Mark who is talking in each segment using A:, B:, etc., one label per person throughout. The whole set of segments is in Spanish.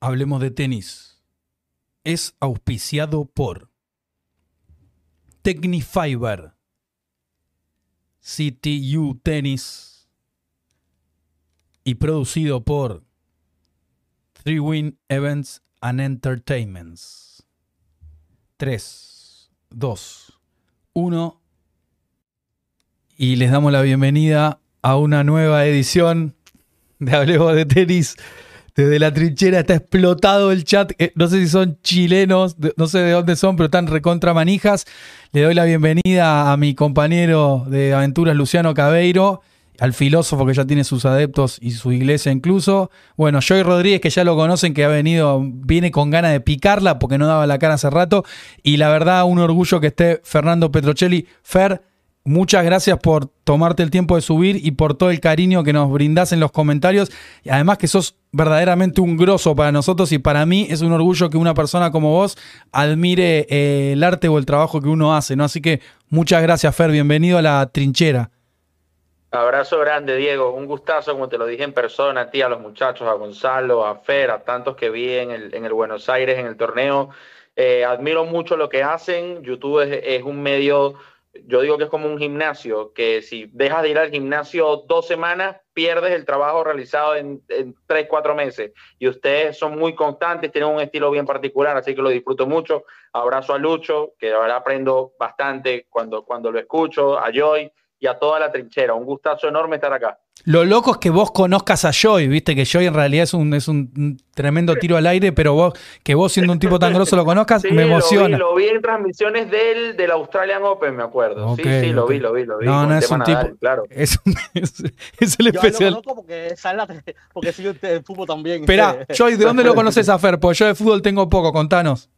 A: Hablemos de tenis. Es auspiciado por Technifiber, CTU Tennis y producido por Three Win Events and Entertainments. 3, 2, 1. Y les damos la bienvenida a una nueva edición de Hablemos de Tenis. Desde la trinchera está explotado el chat. Eh, no sé si son chilenos, no sé de dónde son, pero están recontra manijas. Le doy la bienvenida a mi compañero de aventuras, Luciano Cabeiro, al filósofo que ya tiene sus adeptos y su iglesia incluso. Bueno, Joy Rodríguez, que ya lo conocen, que ha venido, viene con ganas de picarla porque no daba la cara hace rato. Y la verdad, un orgullo que esté Fernando Petrocelli. Fer, Muchas gracias por tomarte el tiempo de subir y por todo el cariño que nos brindás en los comentarios. Y además que sos verdaderamente un grosso para nosotros y para mí es un orgullo que una persona como vos admire eh, el arte o el trabajo que uno hace, ¿no? Así que muchas gracias, Fer. Bienvenido a la trinchera.
B: Abrazo grande, Diego. Un gustazo, como te lo dije en persona, a ti, a los muchachos, a Gonzalo, a Fer, a tantos que vi en el, en el Buenos Aires, en el torneo. Eh, admiro mucho lo que hacen. YouTube es, es un medio, yo digo que es como un gimnasio, que si dejas de ir al gimnasio dos semanas, pierdes el trabajo realizado en, tres, cuatro meses. Y ustedes son muy constantes, tienen un estilo bien particular, así que lo disfruto mucho. Abrazo a Lucho, que verdad aprendo bastante cuando, cuando lo escucho, a Joy y a toda la trinchera. Un gustazo enorme estar acá.
A: Lo loco es que vos conozcas a Joy, viste que Joy en realidad es un, es un tremendo tiro al aire, pero vos, que vos siendo un tipo tan grosso lo conozcas,
B: Sí,
A: me emociona.
B: Lo vi, lo vi en transmisiones del, del Australian Open, me acuerdo. Sí, sí, lo vi, lo vi, lo vi.
A: No, no, es un tipo-
B: Nadal, claro.
A: Es, un- es- es el
C: Yo él lo
A: especial.
C: conozco porque, sale la- porque sigue el fútbol también.
A: Espera, Joy, ¿de dónde lo conoces a Fer? Porque yo de fútbol tengo poco, contanos.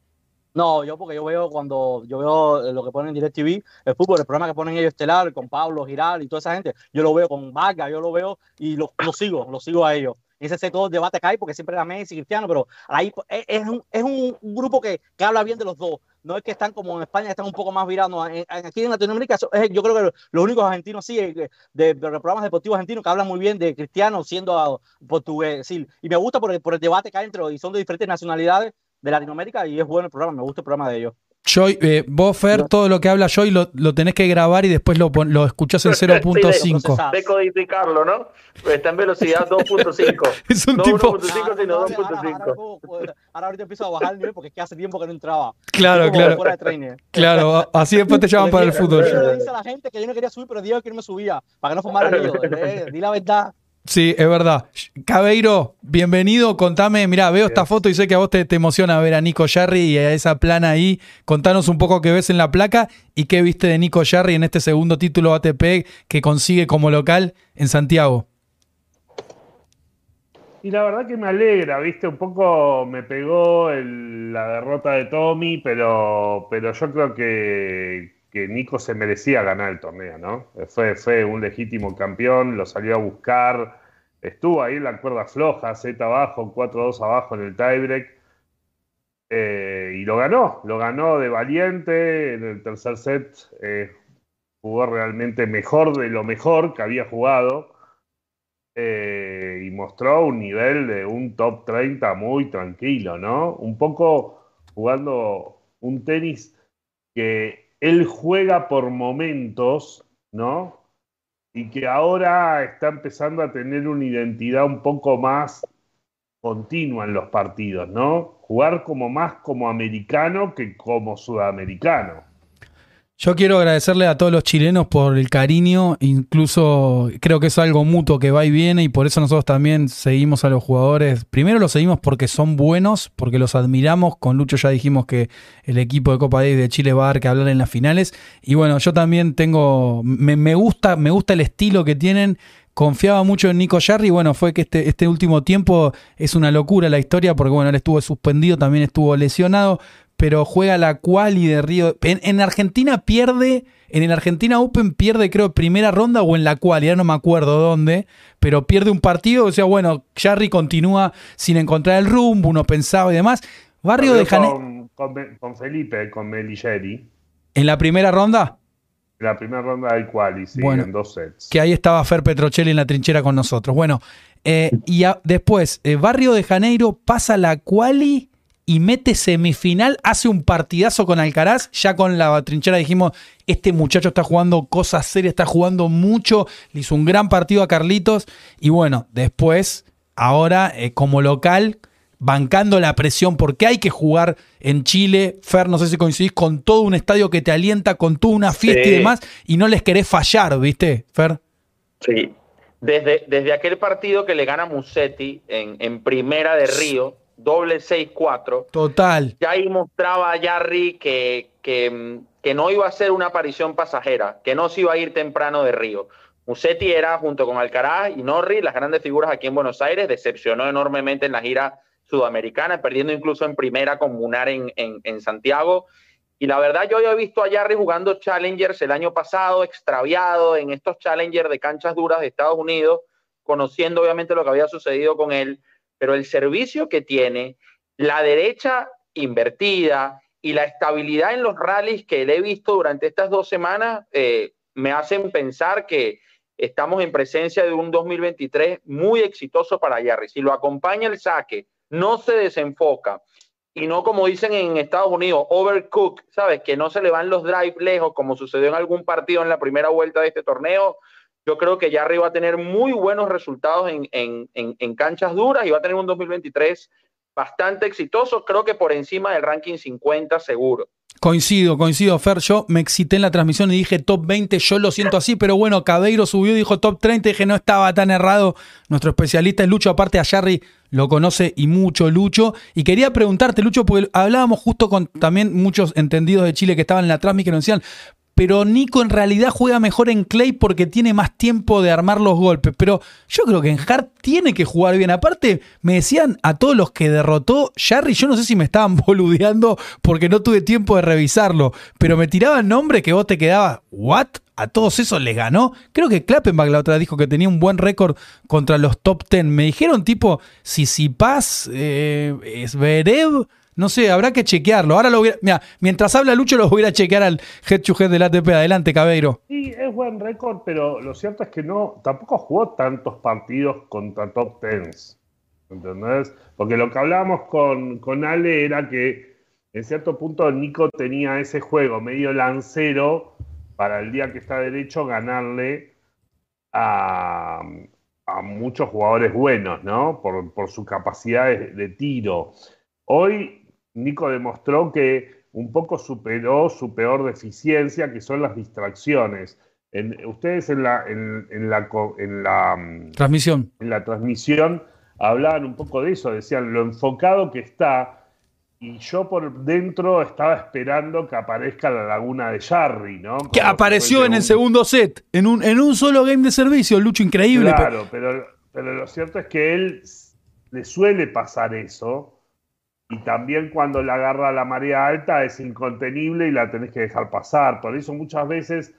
C: No, yo porque yo veo cuando yo veo lo que ponen en DirecTV, el fútbol, el programa que ponen ellos estelar con Pablo Giral y toda esa gente, yo lo veo con Vargas, yo lo veo y lo, lo sigo, lo sigo a ellos. Y ese el debate que hay porque siempre era Messi, Cristiano, pero ahí es, es un, es un grupo que, que habla bien de los dos. No es que están como en España, están un poco más virados. no, Aquí en Latinoamérica, yo creo que los únicos argentinos sí, eh, de, de programas deportivos argentinos que hablan muy bien de Cristiano siendo ah, portugués. sí. Y me gusta por el, por el debate que hay entre y son de diferentes nacionalidades de Latinoamérica y es bueno el programa, me gusta el programa de ellos.
A: Joy, eh, vos, Fer, todo lo que habla Joy lo, lo tenés que grabar y después lo, lo escuchás en
B: Sí,
A: 0.5.
C: procesado.
B: Decodificarlo, ¿no? Está en velocidad 2.5.
A: Es un
B: No
A: tipo.
B: 1.5,
C: Ahora,
B: sino
C: ahora, ahora,
B: 2.5.
C: puedo- puedo- ahora ahorita empiezo a bajar el nivel porque es que hace tiempo que no entraba.
A: Claro, claro.
C: Fuera de trainer.
A: Claro, así después te llaman para el fútbol.
C: Yo le dije a la gente que yo no quería subir, pero Diego que no me subía, para que no formara lío. Eh, Di la verdad.
A: Sí, es verdad. Cabeiro, bienvenido. Contame, mirá, veo esta foto y sé que a vos te, te emociona ver a Nico Jarry y a esa plana ahí. Contanos un poco qué ves en la placa y qué viste de Nico Jarry en este segundo título ATP que consigue como local en Santiago.
D: Y la verdad que me alegra, viste, un poco me pegó el- la derrota de Tommy, pero, pero yo creo que, Nico se merecía ganar el torneo, ¿no? Fue, fue un legítimo campeón, lo salió a buscar, estuvo ahí en la cuerda floja, Z abajo, 4-2 abajo en el tiebreak, eh, y lo ganó, lo ganó de valiente, en el tercer set eh, jugó realmente mejor de lo mejor que había jugado eh, y mostró un nivel de un top 30 muy tranquilo, ¿no? Un poco jugando un tenis que él juega por momentos, ¿no? Y que ahora está empezando a tener una identidad un poco más continua en los partidos, ¿no? Jugar como más como americano que como sudamericano.
A: Yo quiero agradecerle a todos los chilenos por el cariño, incluso creo que es algo mutuo que va y viene y por eso nosotros también seguimos a los jugadores. Primero los seguimos porque son buenos, porque los admiramos. Con Lucho ya dijimos que el equipo de Copa Davis de Chile va a dar que hablar en las finales. Y bueno, yo también tengo, me, me gusta, me gusta el estilo que tienen. Confiaba mucho en Nico Jarry, bueno, fue que este, este último tiempo es una locura la historia, porque bueno, él estuvo suspendido, también estuvo lesionado, pero juega la quali de Río. En, en Argentina pierde, en el Argentina Open pierde, creo, primera ronda o en la quali, ya no me acuerdo dónde, pero pierde un partido, o sea, bueno, Jarry continúa sin encontrar el rumbo, uno pensaba y demás. Barrio de Janeiro.
D: con, con, con Felipe, con Meligeri.
A: ¿En la primera ronda?
D: En la primera ronda del quali, sí,
A: Bueno,
D: en dos sets.
A: Que ahí estaba Fer Petrocelli en la trinchera con nosotros. Bueno, eh, y a- después, eh, Barrio de Janeiro pasa la quali y mete semifinal, hace un partidazo con Alcaraz. Ya con la trinchera dijimos, este muchacho está jugando cosas serias, está jugando mucho. Le hizo un gran partido a Carlitos. Y bueno, después, ahora eh, como local, bancando la presión, porque hay que jugar en Chile, Fer, no sé si coincidís, con todo un estadio que te alienta, con toda una fiesta y demás, y no les querés fallar, ¿viste, Fer?
B: Sí. Desde, desde aquel partido que le gana Musetti en, en primera de Río, doble 6-4,
A: Total.
B: ya ahí mostraba a Jarry que, que, que no iba a ser una aparición pasajera, que no se iba a ir temprano de Río. Musetti era, junto con Alcaraz y Norri, las grandes figuras aquí en Buenos Aires, decepcionó enormemente en la gira sudamericana, perdiendo incluso en primera con Munar en, en, en Santiago. Y la verdad, yo había visto a Jarry jugando Challengers el año pasado, extraviado en estos Challengers de canchas duras de Estados Unidos, conociendo obviamente lo que había sucedido con él, pero el servicio que tiene, la derecha invertida y la estabilidad en los rallies que he visto durante estas dos semanas, eh, me hacen pensar que estamos en presencia de un 2023 muy exitoso para Jarry. Si lo acompaña el saque, no se desenfoca y no como dicen en Estados Unidos, overcook, ¿sabes? Que no se le van los drive lejos como sucedió en algún partido en la primera vuelta de este torneo. Yo creo que Jarry va a tener muy buenos resultados en, en, en, canchas duras y va a tener un 2023 bastante exitoso, creo que por encima del ranking 50 seguro.
A: Coincido, coincido, Fer. Yo me excité en la transmisión y dije top 20, yo lo siento así, pero bueno, Cabeiro subió y dijo top 30, y dije no estaba tan errado. Nuestro especialista es Lucho, aparte a Jarry lo conoce y mucho Lucho. Y quería preguntarte, Lucho, porque hablábamos justo con también muchos entendidos de Chile que estaban en la transmisión que nos decían, pero Nico en realidad juega mejor en Clay porque tiene más tiempo de armar los golpes. Pero yo creo que en Hart tiene que jugar bien. Aparte, me decían a todos los que derrotó Jarry, yo no sé si me estaban boludeando porque no tuve tiempo de revisarlo, pero me tiraban nombres que vos te quedabas, ¿what? A todos esos les ganó. Creo que Klappenbach la otra dijo que tenía un buen récord contra los top 10. Me dijeron tipo, Sisipas, eh, Zverev, no sé, habrá que chequearlo. Ahora lo voy a, mira, mientras habla Lucho lo voy a chequear al head to head del ATP. Adelante, Cabeiro.
D: Sí, es buen récord, pero lo cierto es que no, tampoco jugó tantos partidos contra top tens. ¿Entendés? Porque lo que hablábamos con, con Ale era que en cierto punto Nico tenía ese juego medio lancero para el día que está derecho ganarle a, a muchos jugadores buenos, ¿no? Por, por su capacidad de tiro. Hoy Nico demostró que un poco superó su peor deficiencia, que son las distracciones. En, ustedes en la, en, en la, en la mm,
A: transmisión.
D: En la transmisión hablaban un poco de eso, decían lo enfocado que está. Y yo por dentro estaba esperando que aparezca la laguna de Jarry, ¿no?
A: Que apareció en
D: un...
A: el segundo set, en un, en un solo game de servicio, Lucho, increíble.
D: Claro, pero, pero lo cierto es que él le suele pasar eso. Y también cuando la agarra la marea alta es incontenible y la tenés que dejar pasar. Por eso muchas veces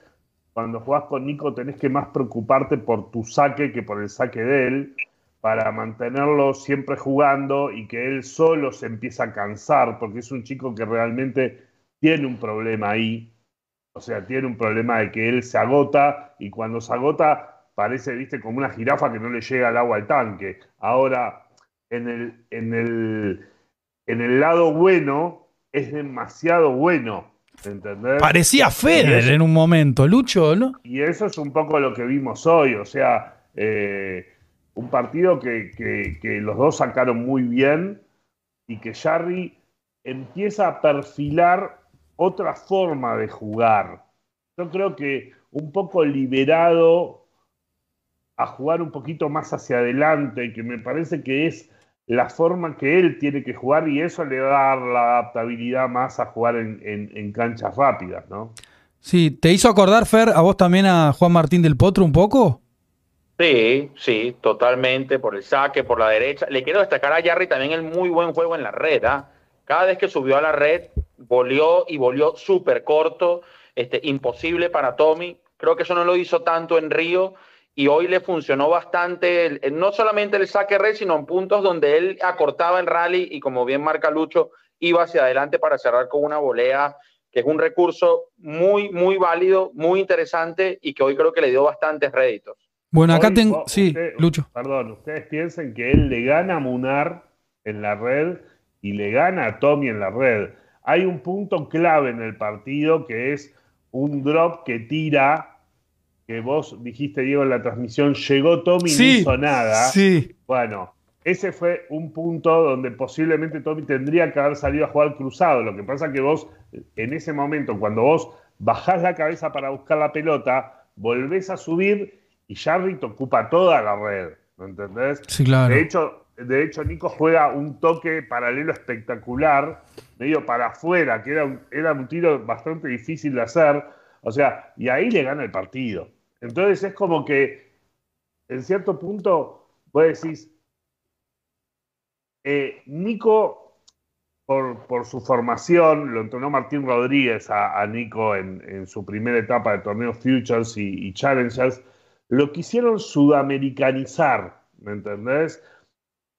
D: cuando jugás con Nico tenés que más preocuparte por tu saque que por el saque de él para mantenerlo siempre jugando y que él solo se empieza a cansar, porque es un chico que realmente tiene un problema ahí. O sea, tiene un problema de que él se agota y cuando se agota parece, viste, como una jirafa que no le llega el agua al tanque. Ahora, en el, en el, en el lado bueno, es demasiado bueno. ¿Entendés?
A: Parecía Federer en un momento, Lucho, ¿no?
D: Y eso es un poco lo que vimos hoy, o sea, eh, un partido que, que, que, los dos sacaron muy bien y que Jarry empieza a perfilar otra forma de jugar. Yo creo que un poco liberado a jugar un poquito más hacia adelante, que me parece que es la forma que él tiene que jugar y eso le va a dar la adaptabilidad más a jugar en, en, en canchas rápidas, ¿no?
A: Sí, ¿te hizo acordar, Fer, a vos también a Juan Martín del Potro un poco?
B: Sí, sí, totalmente, por el saque, por la derecha. Le quiero destacar a Jarry también el muy buen juego en la red. ¿eh? Cada vez que subió a la red, volvió y volvió súper corto, este, imposible para Tommy. Creo que eso no lo hizo tanto en Río y hoy le funcionó bastante, el, no solamente el saque red, sino en puntos donde él acortaba el rally y como bien marca Lucho, iba hacia adelante para cerrar con una volea que es un recurso muy, muy válido, muy interesante y que hoy creo que le dio bastantes réditos.
A: Bueno, acá
D: Hoy,
A: tengo.
D: vos-
A: Sí,
D: usted-
A: Lucho.
D: Perdón, ustedes piensen que él le gana a Munar en la red y le gana a Tommy en la red. Hay un punto clave en el partido que es un drop que tira, que vos dijiste, Diego, en la transmisión, llegó Tommy y no hizo nada.
A: sí.
D: Bueno, ese fue un punto donde posiblemente Tommy tendría que haber salido a jugar cruzado. Lo que pasa que vos, en ese momento, cuando vos bajás la cabeza para buscar la pelota, volvés a subir y Jarry te ocupa toda la red. ¿Me entendés?
A: Sí, claro.
D: De hecho, de hecho, Nico juega un toque paralelo espectacular, medio para afuera, que era un, era un tiro bastante difícil de hacer. O sea, y ahí le gana el partido. Entonces es como que, en cierto punto, vos decís, eh, Nico, por, por su formación, lo entrenó Martín Rodríguez a, Nico en, en su primera etapa de torneos Futures y, y Challengers, lo quisieron sudamericanizar, ¿me entendés?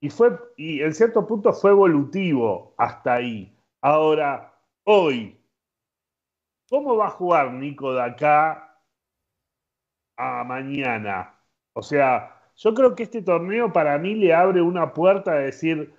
D: Y, fue, y en cierto punto fue evolutivo hasta ahí. Ahora, hoy, ¿cómo va a jugar Nico de acá a mañana? O sea, yo creo que este torneo para mí le abre una puerta de decir,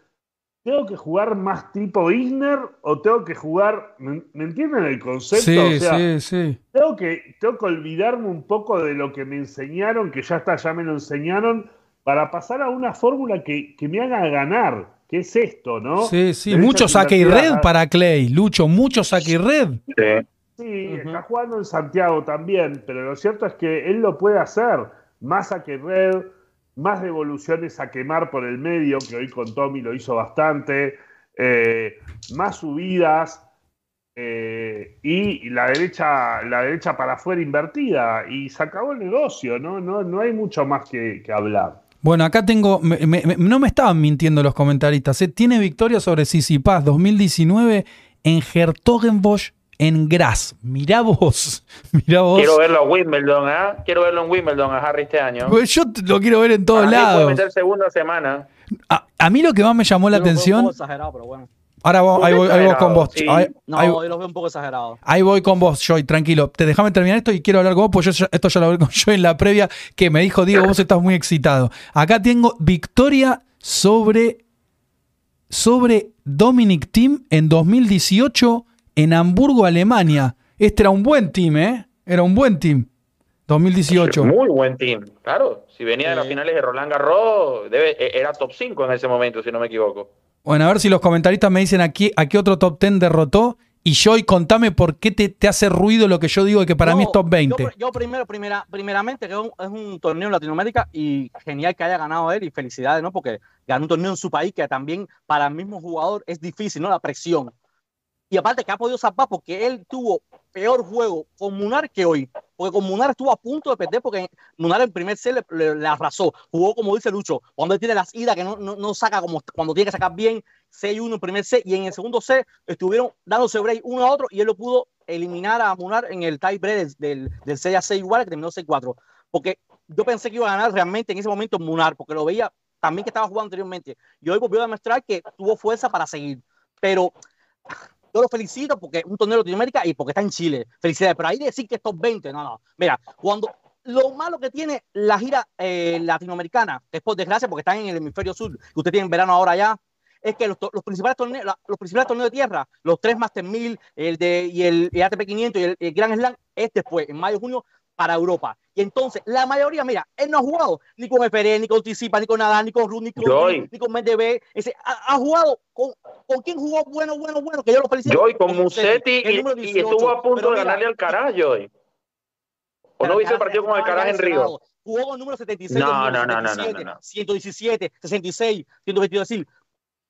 D: ¿tengo que jugar más tipo Isner o tengo que jugar, ¿me, me entienden el concepto?
A: Sí,
D: o sea,
A: sí, sí.
D: tengo que, tengo que olvidarme un poco de lo que me enseñaron, que ya está, ya me lo enseñaron, para pasar a una fórmula que, que me haga ganar, que es esto, ¿no?
A: Sí, sí.
D: Derecha
A: Mucho saque y red para Clay. Lucho, mucho saque y red.
B: Sí.
D: Sí, está jugando en Santiago también, pero lo cierto es que él lo puede hacer. Más saque red, más devoluciones a quemar por el medio, que hoy con Tommy lo hizo bastante, eh, más subidas eh, y la derecha, la derecha para afuera invertida. Y se acabó el negocio, ¿no? No, no hay mucho más que, que hablar.
A: Bueno, acá tengo. me- me- me- no me estaban mintiendo los comentaristas. ¿eh? Tiene victoria sobre Sisipas 2019 en Hertogenbosch en Graz. Mirá vos. Mirá vos.
B: Quiero verlo a Wimbledon, ¿ah? Quiero verlo en Wimbledon a Harry este año.
A: Pues yo lo quiero ver en todos
B: mí puede
A: lados.
B: meter segunda semana.
A: A, a mí lo que más me llamó la atención.
C: poco exagerado, pero bueno.
A: Ahora vos- ahí voy, ahí voy con vos.
B: Sí.
A: Ahí,
C: No,
A: ahí-
C: yo los veo un poco exagerados.
A: ahí voy con vos, Joy, tranquilo. Te déjame terminar esto y quiero hablar con vos, porque yo esto ya lo hablé con Joy en la previa, que me dijo, Diego, vos estás muy excitado. Acá tengo victoria sobre, sobre Dominic Thiem en 2018 en Hamburgo, Alemania. Este era un buen team, ¿eh? Era un buen team. 2018.
B: Muy buen team, claro. Si venía de las finales de Roland Garros, debe, e- era top 5 en ese momento, si no me equivoco.
A: Bueno, a ver si los comentaristas me dicen aquí a qué otro top 10 derrotó. Y Joy, contame por qué te, te hace ruido lo que yo digo de que para
C: No,
A: mí es top 20.
C: Yo, yo primero, primera, primeramente, que es un, es un torneo en Latinoamérica y genial que haya ganado él y felicidades, ¿no? Porque ganó un torneo en su país que también para el mismo jugador es difícil, ¿no? La presión. Y aparte que ha podido salvar porque él tuvo peor juego con Munar que hoy. Porque con Munar estuvo a punto de perder porque Munar en primer set le, arrasó. Jugó como dice Lucho, cuando él tiene las idas que no, no, no saca como cuando tiene que sacar bien 6-1 en primer set y en el segundo set estuvieron dándose break uno a otro y él lo pudo eliminar a Munar en el tie break del, del, del 6 a 6 igual que terminó 6-4. Porque yo pensé que iba a ganar realmente en ese momento Munar porque lo veía también que estaba jugando anteriormente. Y hoy volvió a demostrar que tuvo fuerza para seguir. Pero yo lo felicito porque es un torneo de Latinoamérica y porque está en Chile. Felicidades. Pero ahí decir que es top 20, no, no. Mira, cuando lo malo que tiene la gira eh, latinoamericana, que es por desgracia porque están en el hemisferio sur, que usted tiene en verano ahora ya, es que los, principales torneos, los principales torneos de tierra, los tres Master 1000 el de, y el, el ATP 500 y el, el Grand Slam, es después, en mayo junio, para Europa. Y entonces, la mayoría, mira, él no ha jugado ni con FRE, ni con Tsitsipas, ni con Nadal, ni con Ruud, ni con,
B: Joy.
C: ni con. Ese, ha, ha jugado con, con quién jugó bueno, bueno, bueno, que yo lo felicito.
B: Joy con
C: Con
B: Musetti
C: el
B: y, y
C: 18.
B: estuvo a punto
C: Pero
B: de
C: mira,
B: ganarle al Caraz, Joy. ¿O no viste el partido con
C: estaba
B: Alcaraz en Río?
C: Jugó con el número 76,
B: No,
C: el número
B: no, no, no, no,
C: 77,
B: no, no.
C: 117, 66, 122.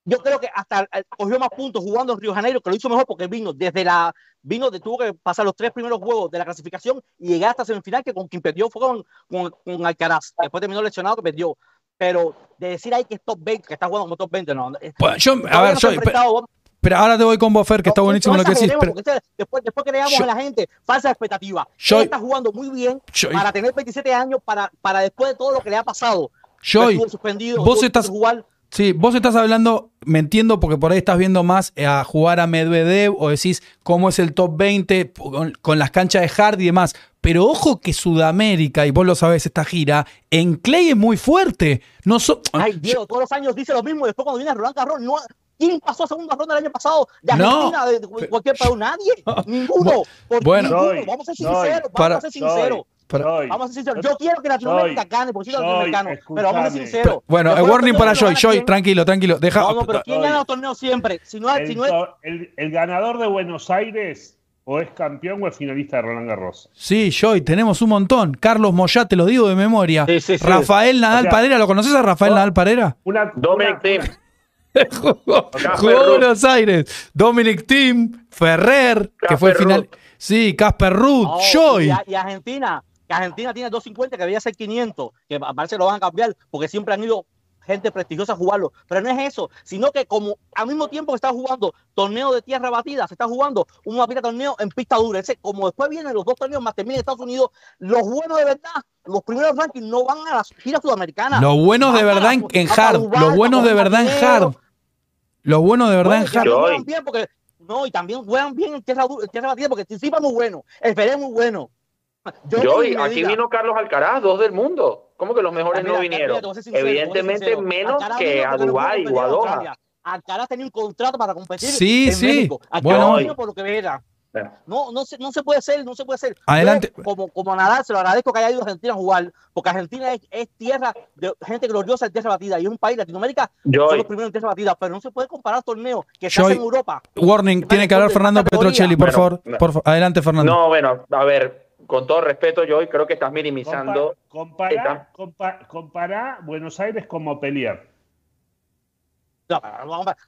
C: Yo creo que hasta eh, cogió más puntos jugando en Río Janeiro, que lo hizo mejor porque vino desde la. Vino, de, tuvo que pasar los tres primeros juegos de la clasificación y llegar hasta semifinal, que con quien perdió fue con, con, con Alcaraz. Después terminó lesionado, que perdió. Pero de decir ahí que es top 20, que está jugando como top 20, no. Eh,
A: Bueno, yo, a ver,
C: no
A: pero ahora te voy con vos, Fer, que está buenísimo
C: no
A: lo que decís. Pero,
C: después, después creamos
A: Yo-
C: en la gente falsa expectativa.
A: Yo-
C: Él está jugando muy bien
A: Yo-
C: para tener 27 años, para, para después de todo lo que le ha pasado.
A: Joy,
C: suspendido,
A: vos estás-
C: jugar.
A: Sí, vos estás hablando, me entiendo, porque por ahí estás viendo más a jugar a Medvedev o decís cómo es el top 20 con, con las canchas de hard y demás. Pero ojo que Sudamérica, y vos lo sabés, esta gira, en Clay es muy fuerte. No so-
C: Ay, Diego, todos los años dice lo mismo. y Después, cuando viene Roland Garros, no, ¿quién pasó a segunda ronda el año pasado? De
A: No.
C: Argentina, de, de cualquier país, nadie. Ninguno. Por
A: Bueno.
C: ninguno.
D: Soy,
C: vamos a ser
D: soy,
C: sinceros.
A: para-
C: Vamos a ser sinceros.
D: Soy.
C: Vamos a ser sinceros. Yo quiero que Latinoamérica
D: Soy.
C: gane, porque soy
D: Soy,
C: latinoamericano. Pero vamos a ser sinceros.
A: bueno, el warning para Joy. Joy, tranquilo, tranquilo. Deja.
C: No, no, pero ¿quién
D: Soy.
C: gana los torneos siempre? Si no, es- si
D: El,
C: no es
D: to- el- el ganador de Buenos Aires o es campeón o es finalista de Roland Garros.
A: Sí, Joy, tenemos un montón. Carlos Moyá, te lo digo de memoria.
C: Sí, sí, sí.
A: Rafael Nadal
D: O sea,
A: Parera, ¿lo conoces a Rafael
D: no.
A: Nadal Parera?
D: Una,
B: Dominic
D: una-
B: Thiem.
A: jugó jugó. Buenos Aires. Dominic Thiem, Ferrer, que fue el
B: Casper
A: final. Sí, Casper Ruud,
C: Oh,
A: Joy.
C: Y Argentina, que Argentina tiene 250, que debía ser 500, que parece que lo van a cambiar porque siempre han ido gente prestigiosa a jugarlo. Pero no es eso, sino que como al mismo tiempo que está jugando torneo de tierra batida, se está jugando un mapita torneo en pista dura. Ese, como después vienen los dos torneos más terminan en Estados Unidos, los buenos de verdad, los primeros rankings no van a las giras sudamericanas.
A: Los buenos de verdad en, hard. Los buenos de verdad en hard. Los buenos de verdad en hard.
C: no, y también juegan bien en tierra, en tierra batida porque Tsitsipas muy bueno, el Pérez es muy bueno. Yo,
B: y aquí
C: diga.
B: vino Carlos Alcaraz, dos del mundo. ¿Cómo que los mejores
C: Mira,
B: no vinieron?
C: sincero,
B: Evidentemente
C: sincero.
B: menos
C: Alcaraz
B: que a Dubái o a Doha.
C: Alcaraz tenía un contrato para competir
A: Sí,
C: en
A: sí.
C: México.
A: Bueno.
C: vino por lo que era. No, no, se, no se puede ser, no se puede ser.
A: Adelante.
C: Yo, como, como Nadal, se lo agradezco que haya ido a Argentina a jugar, porque Argentina es, es tierra de gente gloriosa en tierra batida y es un país, Latinoamérica, son los primeros en tierra batida, pero no se puede comparar torneos que se hacen en Europa.
A: Warning, tiene que hablar Fernando. Petrocelli, por
B: Bueno,
A: favor.
B: no.
A: Por fa- Adelante, Fernando.
B: no, bueno, a ver, con todo respeto, Joy, creo que estás minimizando.
D: Compa- compará, compa- compará Buenos Aires como pelear.
C: No,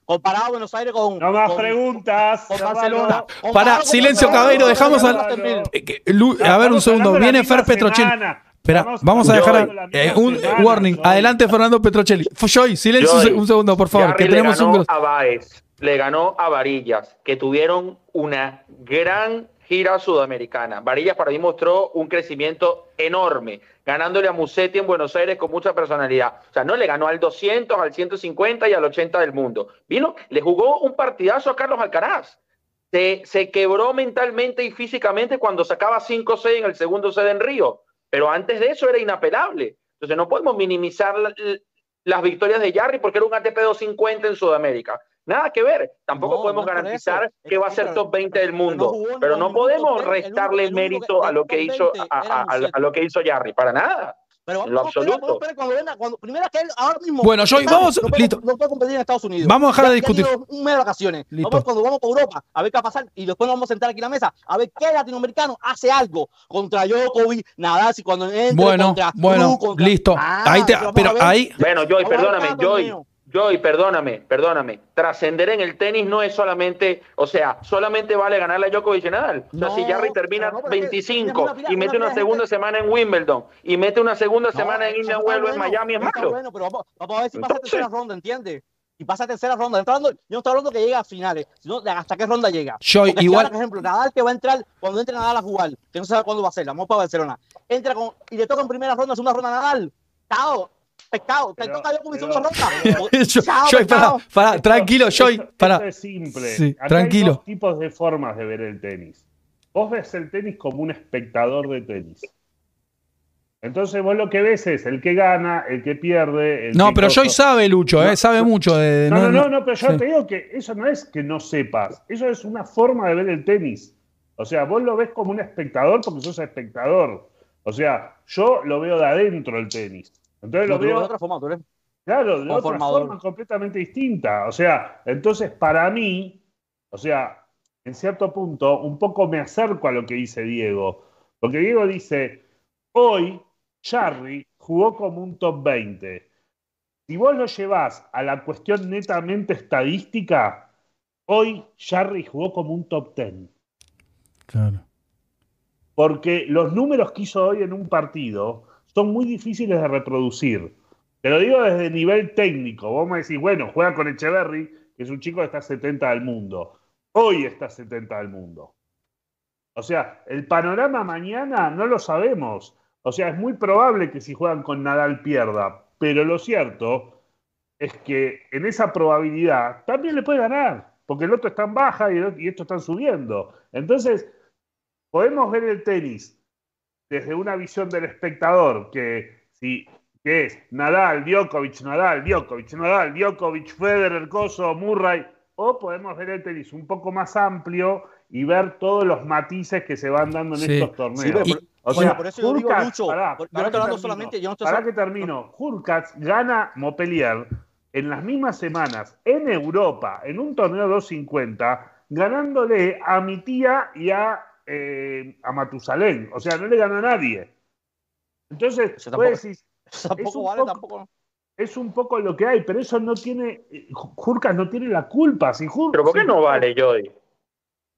C: comparado a Buenos Aires con.
D: No más
C: con-
D: preguntas.
C: con. Barcelona.
A: Pará,
C: Comparado con
A: silencio, Cabeiro, dejamos al-. Eh,
D: No,
A: a ver, un segundo. Viene Fer Petrocelli.
D: semana.
A: Espera, vamos a dejar eh, un
D: semana,
A: warning. Adelante, Fernando Petrocelli. Joy, silencio un
B: Joy,
A: se- un segundo, por favor, que
B: le
A: tenemos un
B: ganó a Baez, le ganó a Varillas, que tuvieron una gran gira sudamericana. Varillas para mí mostró un crecimiento enorme, ganándole a Musetti en Buenos Aires con mucha personalidad. O sea, no le ganó al 200, al 150 y al 80 del mundo. Vino, le jugó un partidazo a Carlos Alcaraz. Se, se quebró mentalmente y físicamente cuando sacaba 5-6 en el segundo set en Río. Pero antes de eso era inapelable. Entonces no podemos minimizar la- las victorias de Jarry porque era un ATP 250 en Sudamérica. Nada que ver. Tampoco
C: No,
B: podemos
C: no
B: garantizar
C: eso.
B: que va a ser top 20 del
C: pero no
B: mundo. Pero no podemos
C: top 20, el único-
B: restarle
C: el único
B: mérito
C: que-
B: a lo que hizo
C: 20
B: a, a- a- a lo que hizo Jarry. Para nada.
C: Pero
B: En lo
C: vamos a esperar,
B: absoluto.
C: a cuando venga, cuando, primero que él ahora mismo.
A: Bueno, Joy,
C: está-
A: vamos-
C: no puede-
A: listo.
C: No puede competir en Estados Unidos.
A: Vamos a dejar
C: Ya-
A: de discutir.
C: Un mes de vacaciones.
A: Listo.
C: Vamos cuando vamos para Europa a ver qué va a pasar y después nos vamos a sentar aquí en la mesa a ver qué latinoamericano hace algo contra Djokovic, Nadal, si cuando entre
A: Bueno,
C: contra
A: bueno,
C: Zverev, contra-
A: listo.
C: Ah,
A: Ahí te-
C: a
A: pero ahí,
B: Bueno, Joy,
C: a
B: perdóname, Joy.
C: torneo.
B: Joy, perdóname, perdóname. Trascender en el tenis no es solamente, o sea, solamente vale ganarle a Djokovic y Nadal. O sea,
C: No,
B: si Jarry termina
C: no, pero es que
B: 25
C: tienes una pila-
B: y mete
C: una
B: segunda
C: gente-
B: semana en Wimbledon y mete una segunda
C: No,
B: semana en Indian Wells en Miami, es malo.
C: bueno, pero vamos, vamos a ver si pasa
B: Entonces-
C: tercera ronda, ¿entiendes? Y pasa tercera ronda. Yo no estoy hablando que llegue a finales, sino de hasta qué ronda llega.
A: Joy,
C: Porque si
A: igual.
C: ahora, por ejemplo, Nadal que va a entrar, cuando entre Nadal a jugar, que no sabe cuándo va a ser, vamos para Barcelona, entra con, y le toca en primera ronda, segunda ronda a Nadal, chao, pescado, te
D: Pero-
C: toca yo con Chao,
A: Joy, pará,
D: Esto-
A: tranquilo, Joy, pará.
D: esto es simple.
A: Sí,
D: Acá
A: tranquilo.
D: Hay dos tipos de formas de ver el tenis. Vos ves el tenis como un espectador de tenis. Entonces vos lo que ves es el que gana, el que pierde. El
A: No,
D: que
A: pero. Joy sabe, Lucho,
D: No,
A: eh, sabe mucho de.
D: No, no, no, no, pero yo
A: sí.
D: te digo que eso no es que no sepas, eso es una forma de ver el tenis. O sea, vos lo ves como un espectador porque sos espectador. O sea, yo lo veo de adentro el tenis. Entonces lo
C: Lo veo de otra forma, tú eres-
D: claro, de otra
C: formador.
D: forma completamente distinta. O sea, entonces para mí, o sea, en cierto punto, un poco me acerco a lo que dice Diego. Porque Diego dice, hoy Jarry jugó como un top 20. Si vos lo llevás a la cuestión netamente estadística, hoy Jarry jugó como un top 10.
A: Claro.
D: Porque los números que hizo hoy en un partido son muy difíciles de reproducir. Te lo digo desde el nivel técnico. Vos me decís, bueno, juega con Echeverry, que es un chico que está 70 del mundo. Hoy está 70 del mundo. O sea, el panorama mañana no lo sabemos. O sea, es muy probable que si juegan con Nadal pierda. Pero lo cierto es que en esa probabilidad también le puede ganar, porque el otro está en baja y, el- y estos están subiendo. Entonces, podemos ver el tenis desde una visión del espectador, que, si, que es Nadal, Djokovic, Nadal, Djokovic, Nadal, Djokovic, Federer, Coso, Murray, o podemos ver el tenis un poco más amplio y ver todos los matices que se van dando en
A: Sí.
D: estos torneos.
C: Sí,
A: Y-
D: O
C: bueno,
D: sea,
C: por eso yo digo mucho.
D: pará,
C: por- yo
D: pará
C: no estoy
D: que
C: hablando
D: termino,
C: solamente, yo no estoy
D: pará
C: solo-
D: que termino. Hurkacz gana Montpellier en las mismas semanas en Europa, en un torneo 250, ganándole a mi tía y a, eh, a Matusalén. O sea, no le gana a nadie. Entonces,
C: Eso tampoco- Tampoco
D: un
C: vale,
D: poco-
C: tampoco.
D: es un poco lo que hay, pero eso no tiene. Hurkacz no tiene la culpa. Si Hur-
B: Pero ¿por qué
D: si
B: no vale, Joy?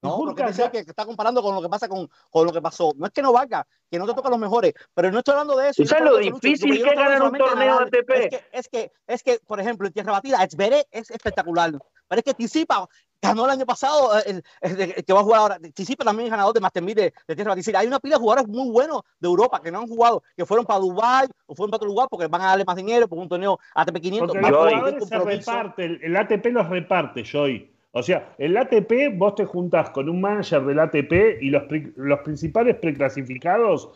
C: No, porque
D: ya-
C: que está comparando con lo que pasa con, con lo que pasó. No es que no valga, que no te toca los mejores, pero no estoy hablando de eso.
B: ¿Tú
C: yo
B: sabes lo difícil que es
C: no estoy
B: ganar un torneo ATP?
C: Es que, es que, es que, por ejemplo, en tierra batida, Zverev es espectacular. Pero es que Tsitsipas ganó el año pasado, eh, el, el- el que va a jugar ahora. Tsitsipas también es ganador de Master 1000 de, de tierra. Hay una pila de jugadores muy buenos de Europa que no han jugado, que fueron para Dubái o fueron para otro lugar porque van a darle más dinero por un torneo ATP 500.
D: Porque los jugadores se reparten, el, ATP los reparte, Joy. O sea, el ATP, vos te juntás con un manager del ATP y los, los principales preclasificados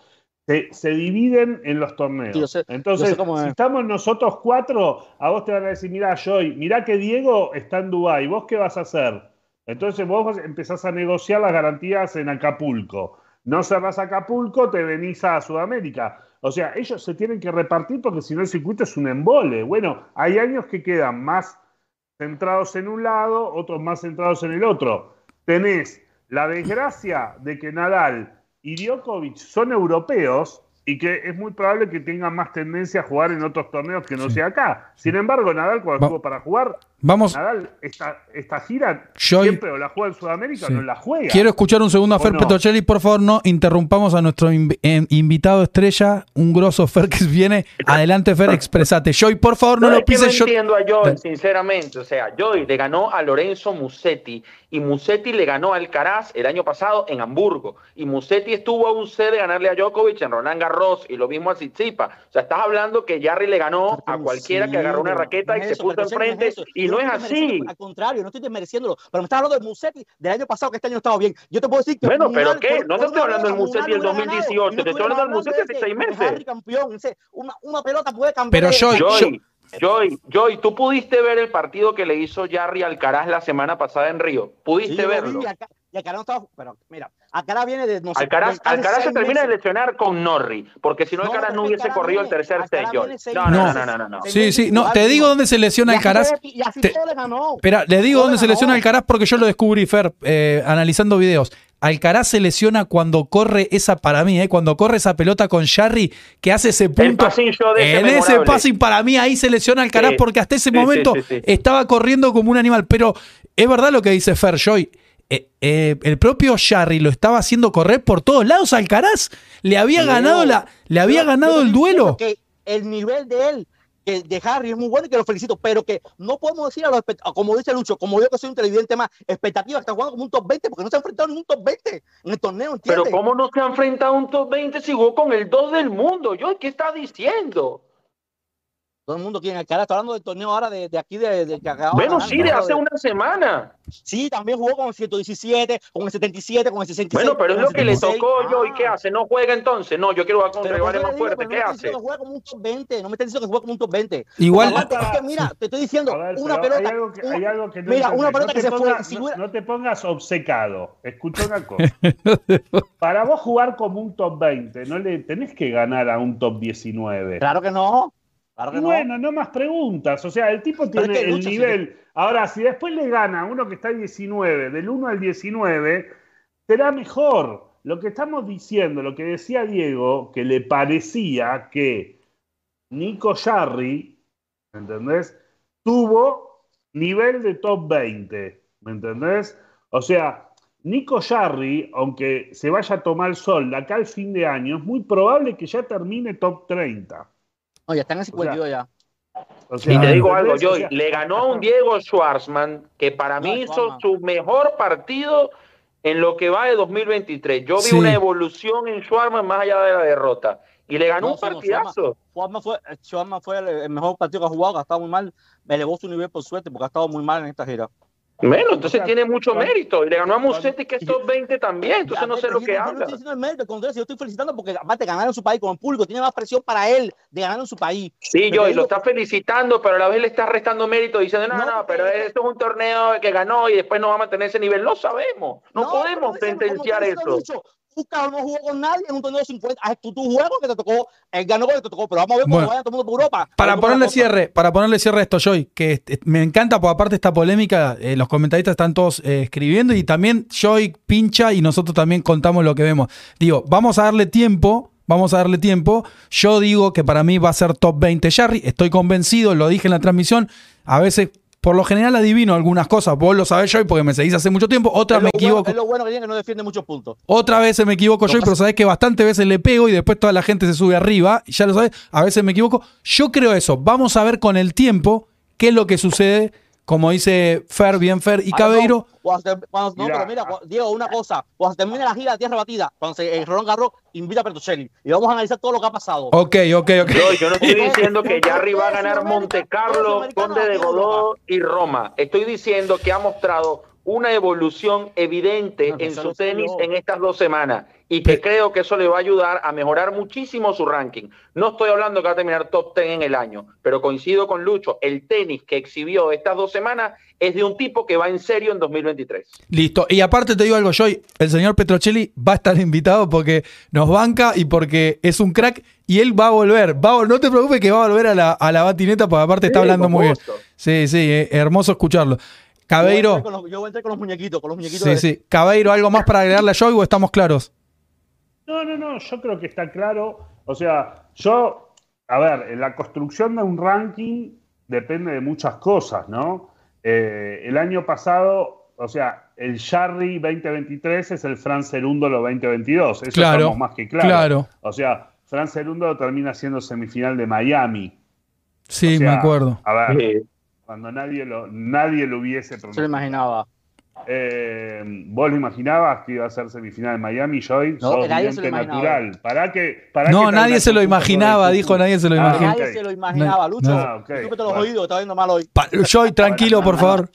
D: se, se dividen en los torneos.
C: Sí, yo sé-
D: Entonces, si
C: es.
D: estamos nosotros cuatro, a vos te van a decir, mirá, Joy, mirá que Diego está en Dubái, ¿vos qué vas a hacer? Entonces vos empezás a negociar las garantías en Acapulco. No cerrás Acapulco, te venís a Sudamérica. O sea, ellos se tienen que repartir porque si no el circuito es un embole. Bueno, hay años que quedan más centrados en un lado, otros más centrados en el otro. Tenés la desgracia de que Nadal y Djokovic son europeos y que es muy probable que tengan más tendencia a jugar en otros torneos que no
A: Sí.
D: sea acá. Sin embargo, Nadal cuando
A: Va-
D: estuvo para jugar,
A: Vamos,
D: Nadal esta, esta gira
A: Yo-
D: siempre o la juega en Sudamérica
A: Sí.
D: o no la juega.
A: quiero escuchar un segundo a
D: ¿O
A: Fer
D: no?
A: Petrocelli. Por favor, no interrumpamos a nuestro inv- eh, invitado estrella, un grosso Fer que viene. Adelante, Fer, expresate. Joy, por favor, no,
B: No,
A: lo pises. yo-
B: entiendo a Joy, sinceramente. O sea, Joy le ganó a Lorenzo Musetti y Musetti le ganó a Alcaraz el año pasado en Hamburgo. Y Musetti estuvo a un C de ganarle a Djokovic en Roland Garros y lo mismo a Tsitsipas. O sea, estás hablando que Jarry le ganó a cualquiera que agarró una raqueta y se puso enfrente y
C: Yo
B: no es así.
C: Al contrario, no estoy desmereciéndolo, pero me estás hablando de Musetti del año pasado, que este año estaba bien. Yo te puedo decir que.
B: Bueno, pero ¿qué?
C: por-
B: No te estoy hablando del Musetti del
C: hubiera ganado,
B: 2018,
C: y no
B: te estoy hablando del Musetti hace seis meses.
C: Harry campeón. Una, una pelota puede cambiar.
A: Pero
C: de-
A: Joy,
B: Joy, Joy, tú pudiste ver el partido que le hizo Jarry Alcaraz la semana pasada en Río.
C: Sí,
B: Pudiste
C: yo lo
B: verlo.
C: vi, y Alcaraz no estaba. Pero mira, Alcaraz viene de. No sé,
B: Alcaraz,
C: de- hace
B: Alcaraz se termina de lesionar con Norri, porque si no, Alcaraz no hubiese
C: Alcaraz
B: corrido el tercer set, No, no, no, no, no.
A: Sí, sí, no, te digo dónde se lesiona Alcaraz.
C: Y así
A: Te-
C: todo le ganó.
A: Espera, le digo
C: Todo
A: dónde
C: le
A: se lesiona. Alcaraz porque yo lo descubrí, Fer, eh, analizando videos. Alcaraz se lesiona cuando corre esa, para mí, eh, cuando corre esa pelota con Jarry, que hace ese
B: El
A: punto.
B: pasillo de ese
A: En ese
B: memorable.
A: passing, para mí, ahí se lesiona Alcaraz
B: Sí,
A: porque hasta ese
B: sí,
A: momento
B: sí, sí, sí.
A: estaba corriendo como un animal. Pero es verdad lo que dice Fer, Joy. Eh, eh, el propio Jarry lo estaba haciendo correr por todos lados. Alcaraz le había ganado la, le había
C: Yo-
A: ganado
C: yo
A: el duelo.
C: Que el nivel de él, que de Harry es muy bueno y que lo felicito, pero que no podemos decir a los como dice Lucho, como yo que soy un televidente más, expectativa, está jugando como un top 20, porque no se ha enfrentado en un top 20 en el torneo,
B: Pero. ¿cómo no se ha enfrentado a un top 20 si jugó con el 2 del mundo? Joy, ¿qué estás diciendo?
C: Todo el mundo quiere Alcaraz, está hablando del torneo ahora de, de aquí, de, de
B: Bueno, sí,
C: ¿no?
B: de hace
C: De-
B: una semana.
C: Sí, también jugó con el 117, con el 77, con el 66.
B: Bueno, pero es
C: con
B: lo que le
C: 76.
B: tocó yo. ¿Y
C: Ah.
B: qué hace? ¿No juega entonces? No, yo quiero jugar
C: Pero
B: rivales más fuertes.
C: pero
B: ¿Qué
C: no me
B: hace?
C: que juega como un top 20, no me estás diciendo que juega como un top 20.
A: Igual-
C: es que mira, te estoy diciendo, una
D: pero
C: pelota.
D: hay algo que,
C: una-
D: hay algo que no
C: mira, una pelota
D: no
C: que
D: te
C: se fue,
D: no- no te pongas obcecado. Escucha una cosa. Para vos jugar como un top 20, no le tenés que ganar a un top 19.
C: Claro que no.
D: Bueno, no más preguntas. O sea, el tipo tiene el nivel. Ahora, si después le gana a uno que está 19, del 1 al 19, será mejor. Lo que estamos diciendo, lo que decía Diego, que le parecía que Nico Jarry, ¿me entendés? Tuvo nivel de top 20, ¿me entendés? O sea, Nico Jarry, aunque se vaya a tomar el sol de acá al fin de año, es muy probable que ya termine top 30.
C: No, ya están en 52 ya.
D: O
B: Y
D: sea,
B: te digo algo,
D: ¿entendés? O
B: Joy,
D: sea,
B: le ganó a un Diego Schwartzman que para
C: No,
B: mí hizo
C: Schwartzman.
B: su mejor partido en lo que va de 2023. Yo vi
A: Sí.
B: una evolución en Schwartzman más allá de la derrota. y le ganó
C: No,
B: un partidazo.
C: Juanma fue, Juanma fue el, el mejor partido que ha jugado, que ha estado muy mal. Me elevó su nivel por suerte porque ha estado muy mal en esta gira.
B: Bueno, entonces
D: O sea,
B: tiene mucho
D: cuando-
B: mérito. Y le ganó a Musetti, que es top 20 también. Entonces no sé lo que
C: Yo no
B: habla.
C: diciendo el mérito, contrario, yo estoy felicitando porque aparte ganar en su país con el público tiene más presión para él de ganar en su país.
B: Sí,
C: Pero
B: yo, y lo está felicitando, pero a la vez le está restando mérito diciendo, no,
C: No,
B: no, pero esto es un torneo que ganó y después no va a mantener ese nivel. No sabemos. No, podemos sentenciar
C: diciendo Lucho, Busca no jugó con nadie en un torneo de 50. Ah, tú, tú juegas que te tocó, él ganó que te tocó, pero vamos a ver
A: Bueno.
C: cómo vaya todo el mundo por Europa.
A: Para ponerle cierre, para ponerle cierre a esto, Joy, que este, me encanta, porque aparte esta polémica, eh, los comentaristas están todos eh, escribiendo y también Joy pincha y nosotros también contamos lo que vemos. Digo, vamos a darle tiempo, vamos a darle tiempo. Yo digo que para mí va a ser top 20 Jarry, estoy convencido, lo dije en la transmisión. A veces, por lo general, adivino algunas cosas. Vos lo sabés, Joy, porque me seguís hace mucho tiempo. Otras
C: Es
A: me
C: bueno-
A: equivoco.
C: Es lo bueno que tiene que no defiende muchos puntos.
A: Otra vez me equivoco yo, pero sabes que bastantes veces le pego y después toda la gente se sube arriba. Y ya lo sabes, a veces me equivoco. Yo creo eso. Vamos a ver con el tiempo qué es lo que sucede. Como dice Fer, bien Fer y
C: Ahora,
A: Cabeiro.
C: no, cuando se- cuando- no,
D: Mira.
C: pero mira, Diego, una cosa. Cuando se termine la gira de Tierra Batida, cuando se eh, Rolón Garro invita a Petrocelli y vamos a analizar todo lo que ha pasado.
A: Ok, ok, ok.
B: Yo, yo no estoy diciendo que Jarry va a ganar Monte Carlo, Conde de Godó y Roma. Estoy diciendo que ha mostrado una evolución evidente en su tenis en estas dos semanas y que creo que eso le va a ayudar a mejorar muchísimo su ranking. No estoy hablando que va a terminar top 10 en el año, pero coincido con Lucho, el tenis que exhibió estas dos semanas es de un tipo que va en serio en 2023.
A: Listo. Y aparte te digo algo, Joy. El señor Petrocelli va a estar invitado porque nos banca y porque es un crack y él va a volver. Va a- no te preocupes que va a volver a la, a la batineta porque aparte está
B: Sí,
A: hablando muy bien. Sí, sí, eh, hermoso escucharlo.
C: Yo voy a
A: Cabeiro.
C: entrar con los- Yo voy a entrar con los muñequitos, con los muñequitos.
A: Sí,
C: de-
A: sí. Cabeiro, ¿algo más para agregarle a Joy o estamos claros?
D: No, no, no, yo creo que está claro. O sea, yo, a ver, en la construcción de un ranking depende de muchas cosas, ¿no? Eh, el año pasado, o sea, el Jarry 2023 es el Fran Cerúndolo 2022. Eso
A: Claro,
D: estamos más que claro.
A: claro.
D: O sea, Fran Cerúndolo termina siendo semifinal de Miami.
A: Sí,
D: O sea,
A: me acuerdo.
D: A ver,
B: Sí.
D: Cuando nadie lo, nadie lo hubiese
C: Se lo
D: pronosticado.
C: imaginaba.
D: Eh, ¿Vos lo imaginabas que iba a ser semifinal en Miami, Joy?
C: No,
D: Sos
C: nadie se lo
D: natural. ¿Para que, para
A: No,
D: que
A: nadie se lo imaginaba, dijo nadie se lo
D: Ah,
A: imaginaba.
C: Nadie se lo imaginaba, Lucho.
A: no.
D: Ah, ok.
C: Discúlpete los
D: Bueno.
C: oídos, está viendo mal hoy.
A: Pa- Joy, tranquilo, por favor.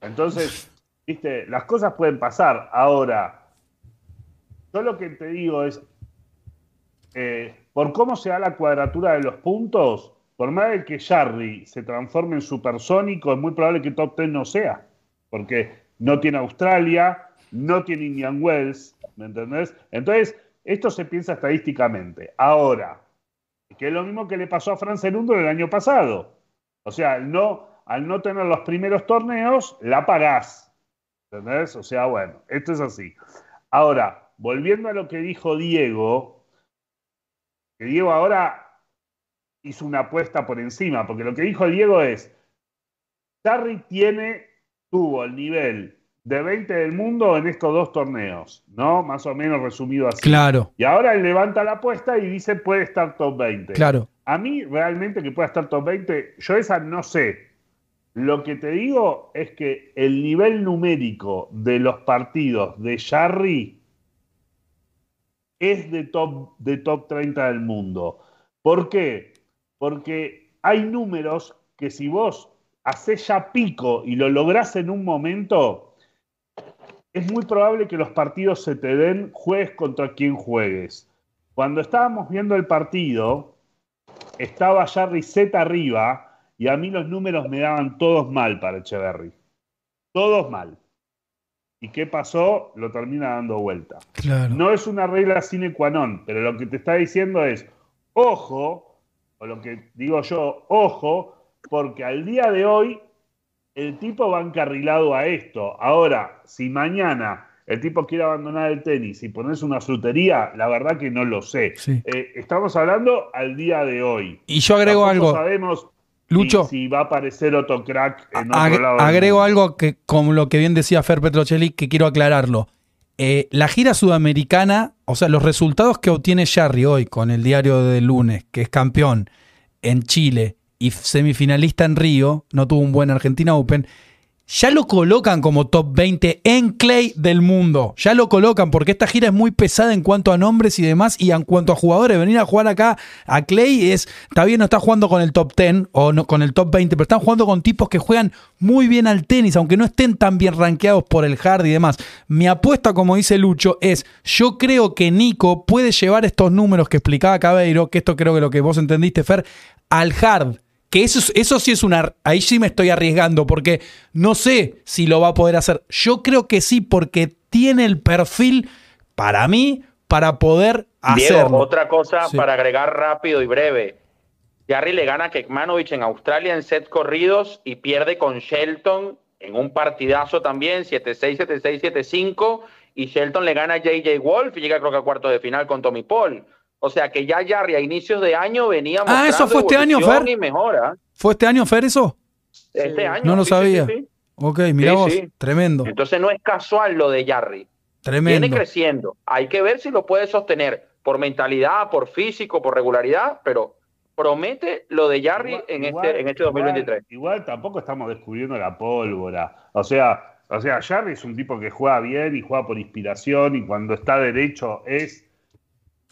D: Entonces, viste, las cosas pueden pasar. Ahora, yo lo que te digo es, eh, por cómo se da la cuadratura de los puntos, por más de que Jarry se transforme en supersónico, es muy probable que top 10 no sea. Porque no tiene Australia, no tiene Indian Wells, ¿me entendés? Entonces, esto se piensa estadísticamente. Ahora, que es lo mismo que le pasó a Fran Cerundo el año pasado. O sea, al no, al no tener los primeros torneos, la pagás. ¿Entendés? O sea, bueno, esto es así. Ahora, volviendo a lo que dijo Diego, que Diego ahora hizo una apuesta por encima, porque lo que dijo Diego es, Sarri tiene, tuvo el nivel de 20 del mundo en estos dos torneos, ¿no? Más o menos resumido así.
A: Claro,
D: Y ahora él levanta la apuesta y dice puede estar top 20.
A: claro.
D: A mí realmente que pueda estar top 20, yo esa no sé. Lo que te digo es que el nivel numérico de los partidos de Jarry es de top, de top 30 del mundo. ¿Por qué? Porque hay números que si vos haces ya pico y lo lográs en un momento, es muy probable que los partidos se te den, juegues contra quien juegues. Cuando estábamos viendo el partido, estaba Jarry Z arriba y a mí los números me daban todos mal para Echeverry. Todos mal. ¿Y qué pasó? Lo termina dando vuelta.
A: Claro.
D: No es una regla sine qua non, pero lo que te está diciendo es, ojo, o lo que digo yo, ojo, porque al día de hoy el tipo va encarrilado a esto. Ahora, si mañana el tipo quiere abandonar el tenis y ponerse una frutería, la verdad que no lo sé.
A: Sí.
D: Eh, estamos hablando al día de hoy.
A: Y yo agrego
D: Tampoco
A: algo.
D: sabemos
A: Lucho.
D: si, si va a aparecer otro crack en otro
A: Ag-
D: lado.
A: agrego algo que, como lo que bien decía Fer Petrocelli, que quiero aclararlo. Eh, la gira sudamericana, o sea, los resultados que obtiene Jarry hoy con el diario del lunes, que es campeón en Chile y semifinalista en Río, no tuvo un buen Argentina Open, ya lo colocan como top 20 en Clay del mundo. Ya lo colocan porque esta gira es muy pesada en cuanto a nombres y demás. Y en cuanto a jugadores, venir a jugar acá a Clay es. Está bien, no está jugando con el top 10 o no, con el top 20, pero están jugando con tipos que juegan muy bien al tenis, aunque no estén tan bien rankeados por el hard y demás. Mi apuesta, como dice Lucho, es: yo creo que Nico puede llevar estos números que explicaba Cabeiro, que esto creo que lo que vos entendiste, Fer, al hard que eso, eso sí es una. Ahí sí me estoy arriesgando, porque no sé si lo va a poder hacer. Yo creo que sí, porque tiene el perfil para mí para poder hacerlo.
B: otra cosa para agregar rápido y breve. Jarry le gana a Kekmanovic en Australia en set corridos y pierde con Shelton en un partidazo también, 7-6, 7-6, 7-5. Y Shelton le gana a JJ Wolf y llega creo que a cuarto de final con Tommy Paul. O sea que ya Jarry a inicios de año venía
A: Ah, eso fue este año, Fer.
B: Y mejora.
A: ¿Fue este año, Fer, eso?
B: Este año.
A: No lo sabía. ok, mira vos, tremendo.
B: Entonces no es casual lo de Jarry.
A: Tremendo.
B: Viene creciendo. Hay que ver si lo puede sostener por mentalidad, por físico, por regularidad, pero promete lo de Jarry en, este, en este 2023.
D: Igual, tampoco estamos descubriendo la pólvora. O sea, o sea, Jarry es un tipo que juega bien y juega por inspiración y cuando está derecho es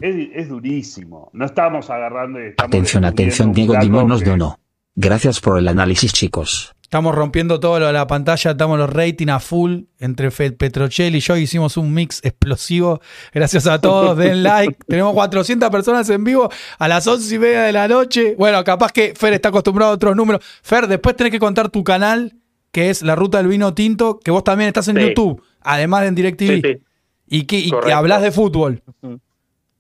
D: es, durísimo. No estamos agarrando.
E: atención, atención, Diego Dimón nos donó. Gracias por el análisis, chicos.
A: Estamos rompiendo todo lo de la pantalla, estamos los rating a full. Entre Petrochel y yo hicimos un mix explosivo. Gracias a todos, den like. Tenemos 400 personas en vivo a las 11 y media de la noche. Bueno, capaz que Fer está acostumbrado a otros números. Fer, después tenés que contar tu canal, que es La Ruta del Vino Tinto, que vos también estás en YouTube, además de en DirecTV. Y que, y que hablas de fútbol.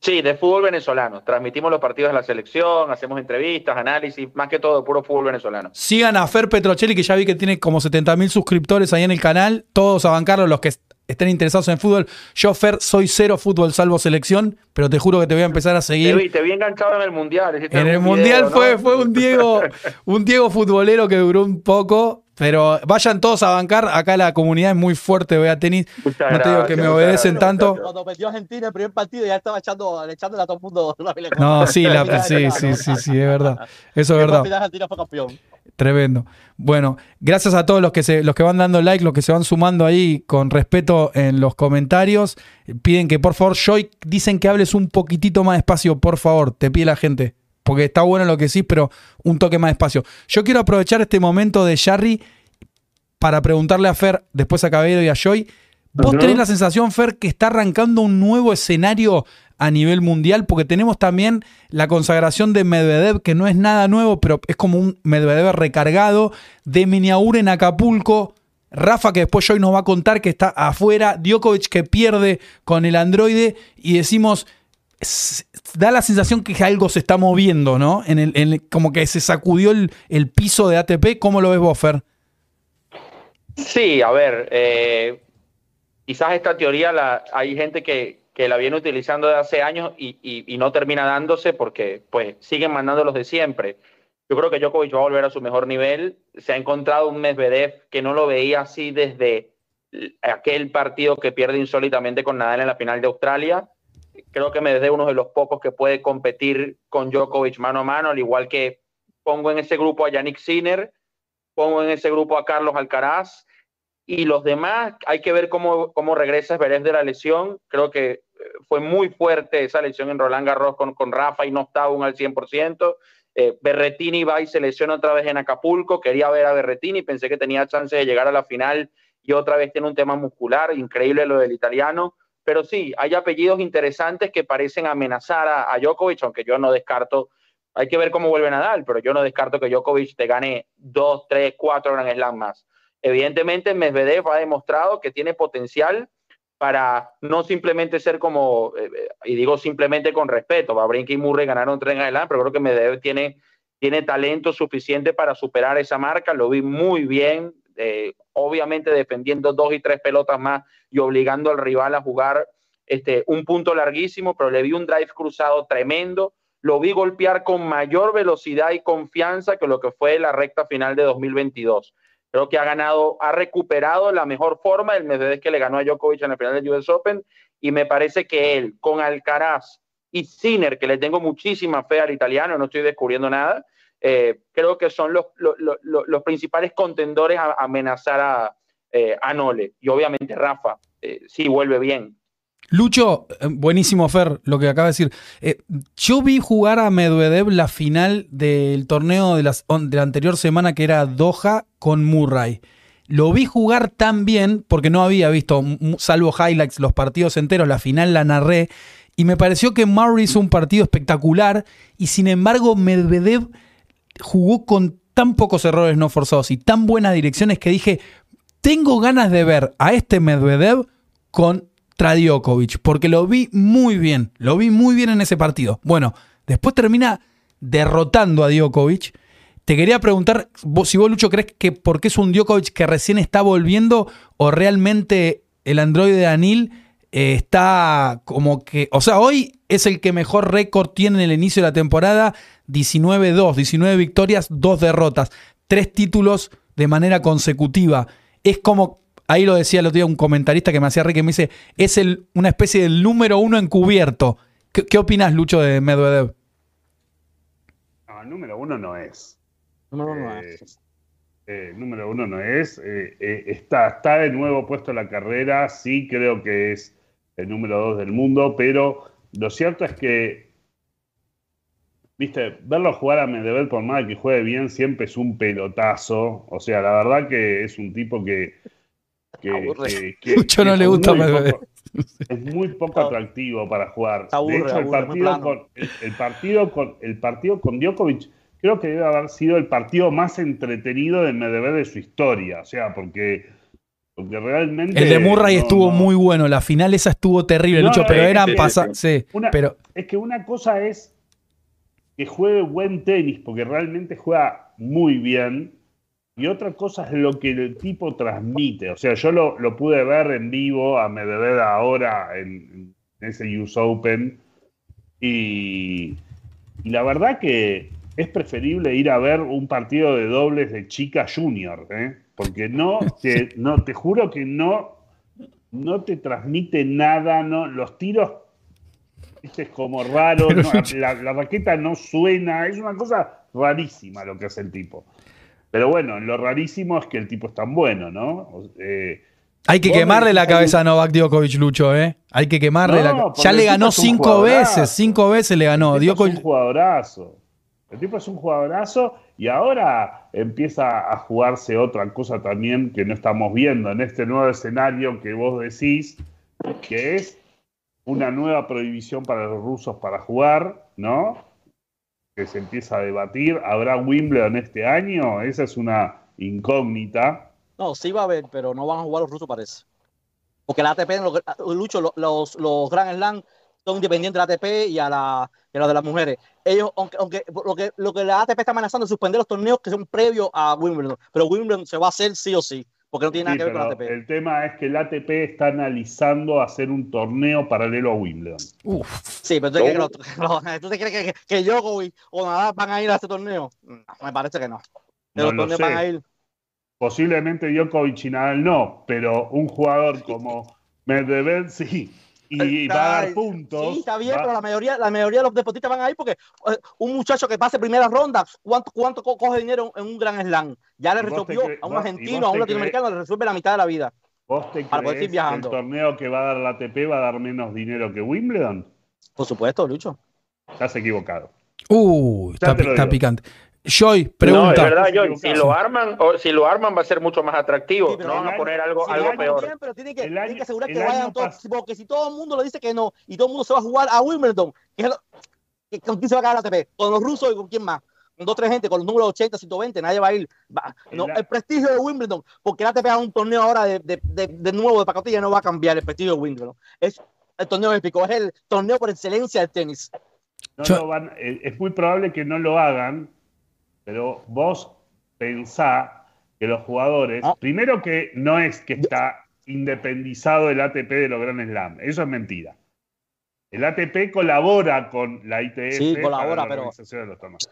B: Sí, de fútbol venezolano. Transmitimos los partidos de la selección, hacemos entrevistas, análisis, más que todo, puro fútbol venezolano.
A: Sigan a Fer Petrocelli, que ya vi que tiene como 70 mil suscriptores ahí en el canal. Todos a bancarlo, los que estén interesados en fútbol. Yo, Fer, soy cero fútbol salvo selección, pero te juro que te voy a empezar a seguir.
B: Te vi, te vi enganchado en el Mundial.
A: En el Mundial fue, fue un Diego, un Diego futbolero que duró un poco, pero vayan todos a bancar. Acá la comunidad es muy fuerte, vea tenis. no te digo que me obedecen tanto.
C: Cuando metió Argentina el primer partido, ya estaba echando, echándole a todo el mundo.
A: No, sí, sí, sí, sí, sí, es verdad. Eso es verdad.
C: Argentina fue campeón.
A: Tremendo. Bueno, gracias a todos los que, se, los que van dando like, los que se van sumando ahí con respeto en los comentarios. Piden que por favor, Joy, dicen que hables un poquitito más despacio, por favor, te pide la gente porque está bueno lo que sí, pero un toque más despacio. Yo quiero aprovechar este momento de Jarry para preguntarle a Fer, después a Cabello y a Joy. ¿Vos tenés la sensación, Fer, que está arrancando un nuevo escenario a nivel mundial? Porque tenemos también la consagración de Medvedev, que no es nada nuevo, pero es como un Medvedev recargado, de Miniaur en Acapulco. Rafa, que después Joy nos va a contar que está afuera, Djokovic que pierde con el androide y decimos, da la sensación que algo se está moviendo, ¿no? En el, como que se sacudió el, piso de ATP. ¿Cómo lo ves Boffer?
B: Sí, a ver, eh, quizás esta teoría la, hay gente que, la viene utilizando de hace años y, no termina dándose porque pues siguen mandando los de siempre. Yo creo que Djokovic va a volver a su mejor nivel. Se ha encontrado un Medvedev que no lo veía así desde aquel partido que pierde insólitamente con Nadal en la final de Australia creo que me desde uno de los pocos que puede competir con Djokovic mano a mano, al igual que pongo en ese grupo a Yannick Sinner, pongo en ese grupo a Carlos Alcaraz y los demás, hay que ver cómo, cómo regresa Zverev de la lesión. Creo que eh, fue muy fuerte esa lesión en Roland Garros con, con Rafa y no estaba aún al 100%. Eh, Berretini va y se lesiona otra vez en Acapulco. Quería ver a Berretini, pensé que tenía chance de llegar a la final y otra vez tiene un tema muscular. Increíble lo del italiano pero sí, hay apellidos interesantes que parecen amenazar a, a, Djokovic, aunque yo no descarto, hay que ver cómo vuelve Nadal, pero yo no descarto que Djokovic te gane dos, tres, cuatro Grand Slam más. Evidentemente, Medvedev ha demostrado que tiene potencial para no simplemente ser como, eh, eh, y digo simplemente con respeto, Babrinka y Murray ganaron tres Grand Slam, pero creo que Medvedev tiene, tiene talento suficiente para superar esa marca, lo vi muy bien, eh, obviamente defendiendo dos y tres pelotas más y obligando al rival a jugar este, un punto larguísimo, pero le vi un drive cruzado tremendo, lo vi golpear con mayor velocidad y confianza que lo que fue la recta final de 2022. Creo que ha ganado, ha recuperado la mejor forma. Del Medvedev que le ganó a Djokovic en la final del US Open. Y me parece que él, con Alcaraz y Sinner, que le tengo muchísima fe al italiano, no estoy descubriendo nada, eh, creo que son los, los, principales contendores a, amenazar a, eh, a, Nole. Y obviamente Rafa, eh, sí vuelve bien.
A: Lucho, buenísimo Fer, lo que acaba de decir. yo vi jugar a Medvedev la final del torneo de, las, de la anterior semana que era Doha con Murray. Lo vi jugar tan bien porque no había visto, salvo highlights, los partidos enteros, la final la narré y me pareció que Murray hizo un partido espectacular y sin embargo Medvedev jugó con tan pocos errores no forzados y tan buenas direcciones que dije, tengo ganas de ver a este Medvedev con Djokovic, porque lo vi muy bien, lo vi muy bien en ese partido. Bueno, después termina derrotando a Djokovic. Te quería preguntar si vos, Lucho, crees que porque es un Djokovic que recién está volviendo o realmente el androide de Anil eh, está como que, o sea, hoy es el que mejor récord tiene en el inicio de la temporada, 19-2, 19 victorias, 2 derrotas, 3 títulos de manera consecutiva. Es como, ahí lo decía el otro día un comentarista que me hacía reír, que me dice, es el, una especie del número uno encubierto. ¿Qué, opinas, Lucho, de Medvedev?
D: No, el número uno no es. Número uno no es. Eh, eh, número uno no es. está, está de nuevo puesto en la carrera. Sí, creo que es el número dos del mundo, pero lo cierto es que, viste, verlo jugar a Medvedev por más que juegue bien siempre es un pelotazo. O sea, la verdad que es un tipo que...
A: que, que, no le gusta Medvedev.
D: Es muy poco atractivo para jugar. de hecho, el partido, con, el, partido con el partido con Djokovic creo que debe haber sido el partido más entretenido de Medvedev de su historia. O sea, porque porque realmente.
A: El de Murray estuvo muy bueno, la final esa estuvo terrible, Lucho, pero eran pasadas. Sí, pero...
D: Es que una cosa es que juegue buen tenis, porque realmente juega muy bien, y otra cosa es lo que el tipo transmite. O sea, yo lo, pude ver en vivo a Medvedev ahora en, ese US Open, y, y la verdad que es preferible ir a ver un partido de dobles de chica junior, ¿eh? porque no te, no, te juro que no, no te transmite nada, no, los tiros es como raro, la, raqueta no suena, es una cosa rarísima lo que hace el tipo. Pero bueno, lo rarísimo es que el tipo es tan bueno, ¿no?
A: Eh, hay que quemarle la cabeza a Novak Djokovic, Lucho, ¿eh? Hay que quemarle la Ya le ganó cinco veces, cinco veces le ganó.
D: Djokovic... Es un jugadorazo. El tipo es un jugadorazo y ahora empieza a jugarse otra cosa también que no estamos viendo en este nuevo escenario que vos decís, que es una nueva prohibición para los rusos para jugar, ¿no? Que se empieza a debatir. ¿Habrá Wimbledon este año? Esa es una incógnita.
C: No, sí va a haber, pero no van a jugar los rusos, parece. Porque la ATP, Lucho, los, los, los Grand Slam son independientes de la ATP y a la, de las mujeres. Ellos, aunque, aunque lo, que, lo que la ATP está amenazando es suspender los torneos que son previos a Wimbledon, pero Wimbledon se va a hacer sí o sí, porque no tiene nada que ver con la ATP.
D: El tema es que la ATP está analizando hacer un torneo paralelo a Wimbledon.
C: Uf. Sí, pero ¿tú te crees que, que, que, yo o Nadal van a ir a ese torneo? No, me parece que no.
D: no los torneos van a ir. Posiblemente Djokovic y Nadal no, pero un jugador como Medvedev sí y va a dar puntos.
C: Sí, está bien, pero la mayoría, la mayoría de los deportistas van ahí porque eh, un muchacho que pase primera ronda, ¿cuánto, cuánto coge dinero en un gran slam? Ya le resolvió a un argentino, a un latinoamericano, le resuelve la mitad de la vida.
D: ¿Vos te crees que el torneo que va a dar la ATP va a dar menos dinero que Wimbledon?
C: Por supuesto, Lucho.
D: Estás equivocado.
A: Uh, está, está picante. Joy, pregunta. No, es
B: verdad, Joy. Si lo arman, o, si lo arman va a ser mucho más atractivo. no van a poner algo, algo peor.
C: pero tiene que, tiene que asegurar que vayan todos. Porque si todo el mundo le dice que no y todo el mundo se va a jugar a Wimbledon, ¿con quién se va a ganar la ATP? ¿Con los rusos y con quién más? Con dos tres gente, con los números 80, 120, nadie va a ir. no, el prestigio de Wimbledon, porque la ATP es un torneo ahora de, de, de, nuevo de pacotilla, no va a cambiar el prestigio de Wimbledon. Es el torneo épico, es el torneo por excelencia del tenis.
D: No van, eh, es muy probable que no lo hagan pero vos pensá que los jugadores, ah. primero que no es que está independizado el ATP de los Grand Slam, eso es mentira. El ATP colabora con la ITF.
C: Sí, colabora, pero,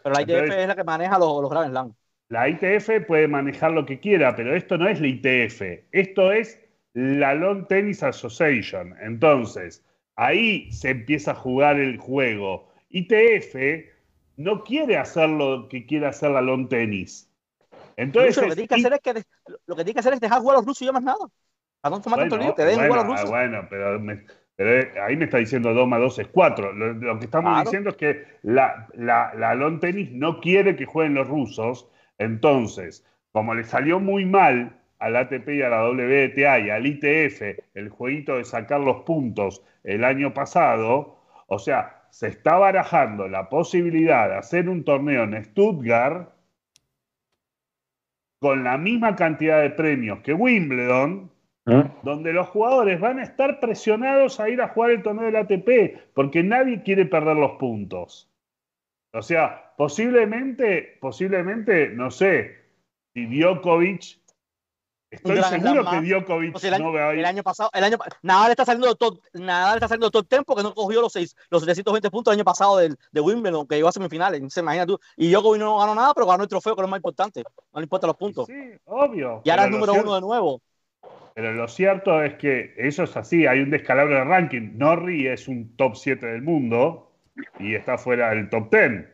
C: pero la ITF es la que maneja los, los Grand Slam.
D: La ITF puede manejar lo que quiera, pero esto no es la ITF, esto es la Long Tennis Association. Entonces, ahí se empieza a jugar el juego. ITF no quiere hacer lo que quiere hacer la long tenis. Entonces,
C: Lucho, lo, que tiene que hacer es que, de- lo que tiene que hacer es dejar jugar a los rusos y ya más nada. Para no tomar tanto lío, que
D: bueno,
C: jugar a los
D: ah,
C: rusos.
D: bueno, pero, me- pero, eh, ahí me está diciendo 2 más 2 es 4. Lo, lo que estamos
C: Claro.
D: diciendo es que la, la, la lawn tenis no quiere que jueguen los rusos. Entonces, como le salió muy mal al ATP y a la WTA y al ITF el jueguito de sacar los puntos el año pasado, o sea, se está barajando la posibilidad de hacer un torneo en Stuttgart con la misma cantidad de premios que Wimbledon, donde los jugadores van a estar presionados a ir a jugar el torneo del ATP, porque nadie quiere perder los puntos. O sea, posiblemente, posiblemente, no sé, si Djokovic, estoy seguro que. Djokovic
C: O sea, el, año,
D: no va a ir.
C: el año pasado, el año, Nadal está saliendo top, Nadal está saliendo top 10 porque no cogió los, seis, los 720 puntos el año pasado del, de Wimbledon, que llegó a semifinales. Se imagina tú. Y Djokovic no ganó nada, pero ganó el trofeo, que es lo más importante. No le importan los puntos.
D: Sí, obvio.
C: y ahora es número
D: cierto-
C: uno de nuevo.
D: Pero lo cierto es que eso es así, hay un descalabro de ranking. Norrie es un top 7 del mundo y está fuera del top 10.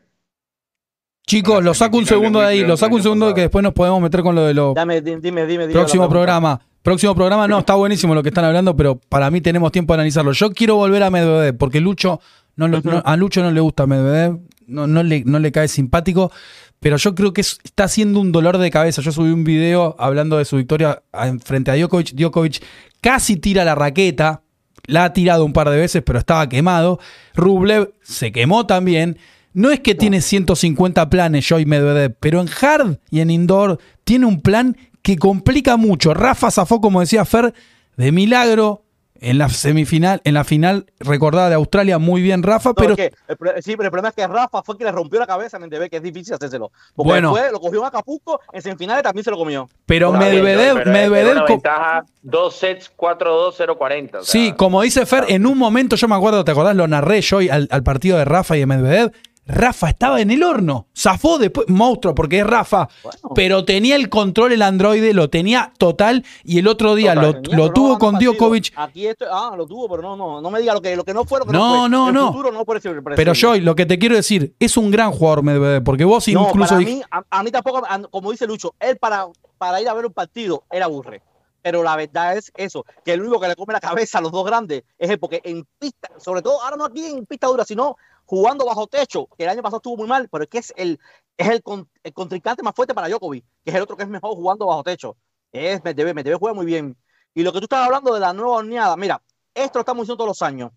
A: Chicos, lo saco un segundo de ahí, lo saco un segundo que después nos podemos meter con lo de los
C: Dame, di- dime, dime, dime.
A: próximo programa. Próximo programa, no, está buenísimo lo que están hablando, pero para mí tenemos tiempo de analizarlo. Yo quiero volver a Medvedev, porque Lucho, no, lo- no- a Lucho no le gusta Medvedev, no, no, le, no le cae simpático, pero yo creo que es- está haciendo un dolor de cabeza. Yo subí un video hablando de su victoria a- en- frente a Djokovic. Djokovic casi tira la raqueta, la ha tirado un par de veces, pero estaba quemado. Rublev se quemó también. No es que tiene 150 planes Joy Medvedev, pero en hard y en indoor tiene un plan que complica mucho. Rafa zafó, como decía Fer, de milagro en la semifinal, en la final recordada de Australia, muy bien Rafa,
C: No,
A: pero
C: es que el pro- sí, pero el problema es que Rafa fue quien le rompió la cabeza a Medvedev, que es difícil hacérselo. Porque
A: Bueno.
C: después lo cogió en Acapulco, en semifinales también se lo comió.
A: pero
B: bien,
A: Medvedev,
B: pero
A: Medvedev
B: una ventaja, dos sets, 4-2, 0-40. o sea,
A: Sí, como dice Fer, en un momento, yo me acuerdo, ¿te acordás? Lo narré yo al, al partido de Rafa y de Medvedev. Rafa estaba en el horno, zafó después, monstruo, porque es Rafa,
C: Bueno.
A: pero tenía el control el androide, lo tenía total, y el otro día
B: Total,
A: lo,
C: no
A: tuvo con. Djokovic.
C: Aquí esto, ah, lo tuvo, pero no, no, no me diga lo que, lo que no fue, lo que
A: No,
C: no, fue.
A: no,
C: el
A: no.
C: futuro no puede ser
A: Pero Joy, lo que te quiero decir, es un gran jugador Medvedev, porque vos
C: no,
A: incluso
C: para mí, a, a mí tampoco, como dice Lucho, él para, para ir a ver un partido, él aburre. Pero la verdad es eso, que el único que le come la cabeza a los dos grandes es él, porque en pista, sobre todo ahora no aquí en pista dura, sino jugando bajo techo, que el año pasado estuvo muy mal, pero es que es el, es el, el contrincante más fuerte para Djokovic, que es el otro que es mejor jugando bajo techo. Es Medvedev, Medvedev juega muy bien. Y lo que tú estás hablando de la nueva horneada, mira, esto lo estamos diciendo todos los años.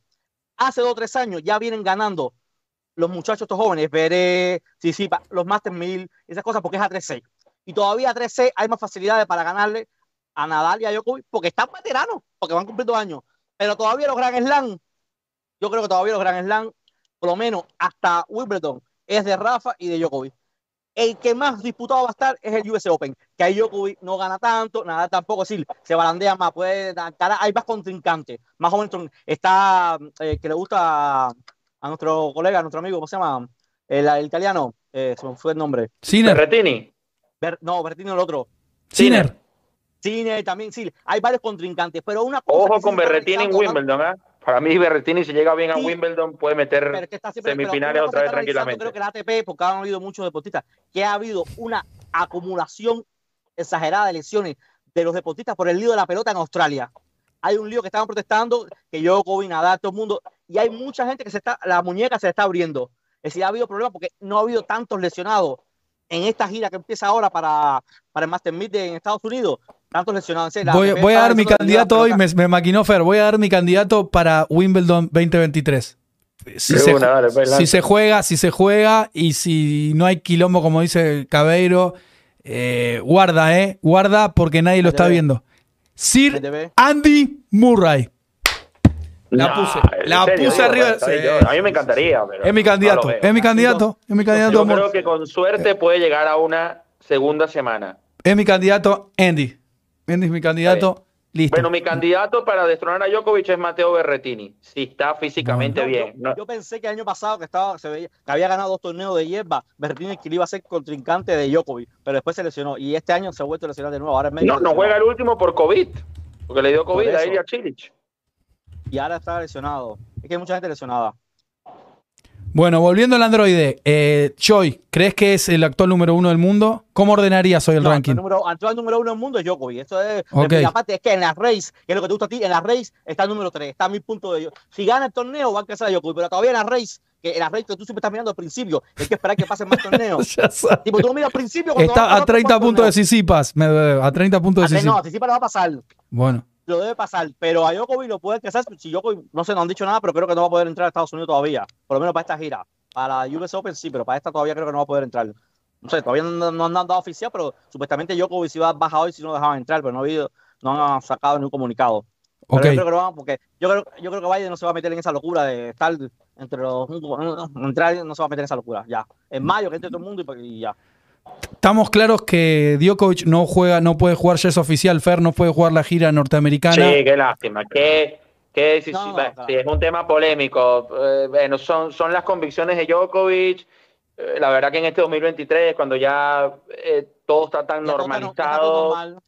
C: Hace dos o tres años ya vienen ganando los muchachos estos jóvenes, Veré, Sisipa, los Master 1000, esas cosas, porque es a 3-6. Y todavía a 3-6 hay más facilidades para ganarle a Nadal y a Djokovic, porque están veteranos, porque van cumpliendo años. Pero todavía los Grand Slam, yo creo que todavía los Grand Slam, por lo menos hasta Wimbledon, es de Rafa y de Djokovic. El que más disputado va a estar es el US Open, que ahí Djokovic no gana tanto, Nadal tampoco, es decir, se balandea más, puede dar, hay más contrincantes, más o menos está, eh, que le gusta a, a nuestro colega, a nuestro amigo, ¿cómo se llama? El, el italiano, eh, se me fue el nombre.
A: Sinner,
B: Berrettini.
C: Ber- no, Bertini el otro.
A: Sinner.
C: Cine también, sí, hay varios contrincantes, pero una cosa
B: Ojo con Berrettini en Wimbledon, ¿ah? Para mí, Berrettini, si llega bien a
C: Sí.
B: Wimbledon, puede meter
C: siempre-
B: semifinales otra vez tranquilamente.
C: Creo que la ATP, porque han habido muchos deportistas, que ha habido una acumulación exagerada de lesiones de los deportistas por el lío de la pelota en Australia. Hay un lío que estaban protestando, que yo, Kobe, Nadal, todo el mundo, y hay mucha gente que se está, la muñeca se está abriendo. Es decir, ha habido problemas porque no ha habido tantos lesionados en esta gira que empieza ahora para, para el Master Meet de- en Estados Unidos. En serio,
A: Voy, a dar mi candidato hoy, me, me maquinó Fer, voy a dar mi candidato para Wimbledon 2023. Si,
B: De
A: se,
B: una, dale, pues,
A: si se juega, si se juega y si no hay quilombo, como dice Cabeiro, eh, guarda, ¿eh? Guarda porque nadie lo está viendo. Sir. Andy Murray. La
B: No,
A: puse,
B: ¿en
A: la
B: serio,
A: puse arriba. Sí.
B: A mí me encantaría. pero
A: Es mi candidato, es mi candidato, es mi candidato.
B: Yo
A: amor.
B: creo que con suerte puede llegar a una segunda semana.
A: Es mi candidato, Andy. Es mi candidato. Listo.
B: Bueno, mi candidato para destronar a Djokovic es Mateo Berrettini, si está físicamente
C: No,
B: bien.
C: Yo,
B: No-
C: yo pensé que el año pasado que estaba, se veía, que había ganado dos torneos de hierba, Berrettini que iba a ser contrincante de Djokovic, pero después se lesionó y este año se ha vuelto a lesionar de nuevo. Ahora es medio
B: No, no juega el último por COVID, porque le dio COVID
C: Por
B: a
C: eso.
B: él y a Chilich.
C: y ahora está lesionado. Es que hay mucha gente lesionada.
A: Bueno, volviendo al androide, eh, Choi, ¿crees que es el actual número uno del mundo? ¿Cómo ordenarías hoy el
C: No,
A: ranking?
C: El número, actual número uno del mundo es Djokovic. Eso es.
A: Ok.
C: y aparte es que en las race, que es lo que te gusta a ti, en las race está el número 3. Está a mi punto de. Si gana el torneo, va a alcanzar a Djokovic. Pero todavía en las race, que en las race que tú siempre estás mirando al principio, hay que esperar que pasen más torneos. Tipo, tú lo miras al principio.
A: Está a 30 puntos de Sisipas. A 30 puntos de
C: No,
A: Sisipas.
C: Lo va a pasar.
A: Bueno,
C: Lo debe pasar. Pero a Djokovic lo puede alcanzar. Si Djokovic, no sé, no han dicho nada, pero creo que no va a poder entrar a Estados Unidos todavía. Por lo menos para esta gira. Para la US Open sí, pero para esta todavía creo que no va a poder entrar. No sé, todavía no, no han dado oficial, pero supuestamente Djokovic si va a bajar hoy si no dejaban entrar, pero no ha habido, no han sacado ningún comunicado. Pero
A: ok.
C: yo creo que lo van, porque yo creo, yo creo que Biden no se va a meter en esa locura de estar entre los entrar, no se va a meter en esa locura, ya. En mayo que entre todo el mundo y, y ya.
A: Estamos claros que Djokovic no juega, no puede jugar, ya es oficial, Fer no puede jugar la gira norteamericana.
B: Sí, qué lástima. Qué, qué decisión-
C: No,
B: sí, es un tema polémico. Eh, bueno, son, son las convicciones de Djokovic. Eh, la verdad que en este 2023, cuando ya eh, todo está tan
C: Ya todo está no- ya está todo
B: normalizado,
C: normal.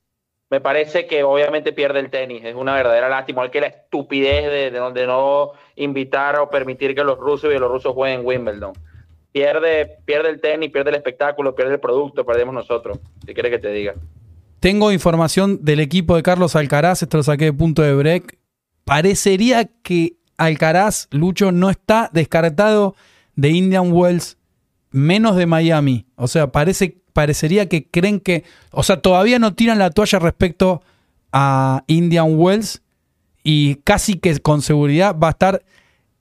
B: me parece que obviamente pierde el tenis. Es una verdadera lástima. Igual que la estupidez de, de, de no invitar o permitir que los rusos y bielorrusos jueguen Wimbledon. Pierde, pierde el tenis, pierde el espectáculo, pierde el producto, perdemos nosotros. Si quieres que te diga.
A: Tengo información del equipo de Carlos Alcaraz, esto lo saqué de punto de break. Parecería que Alcaraz, Lucho, no está descartado de Indian Wells, menos de Miami. O sea, parece, parecería que creen que. O sea, todavía no tiran la toalla respecto a Indian Wells y casi que con seguridad va a estar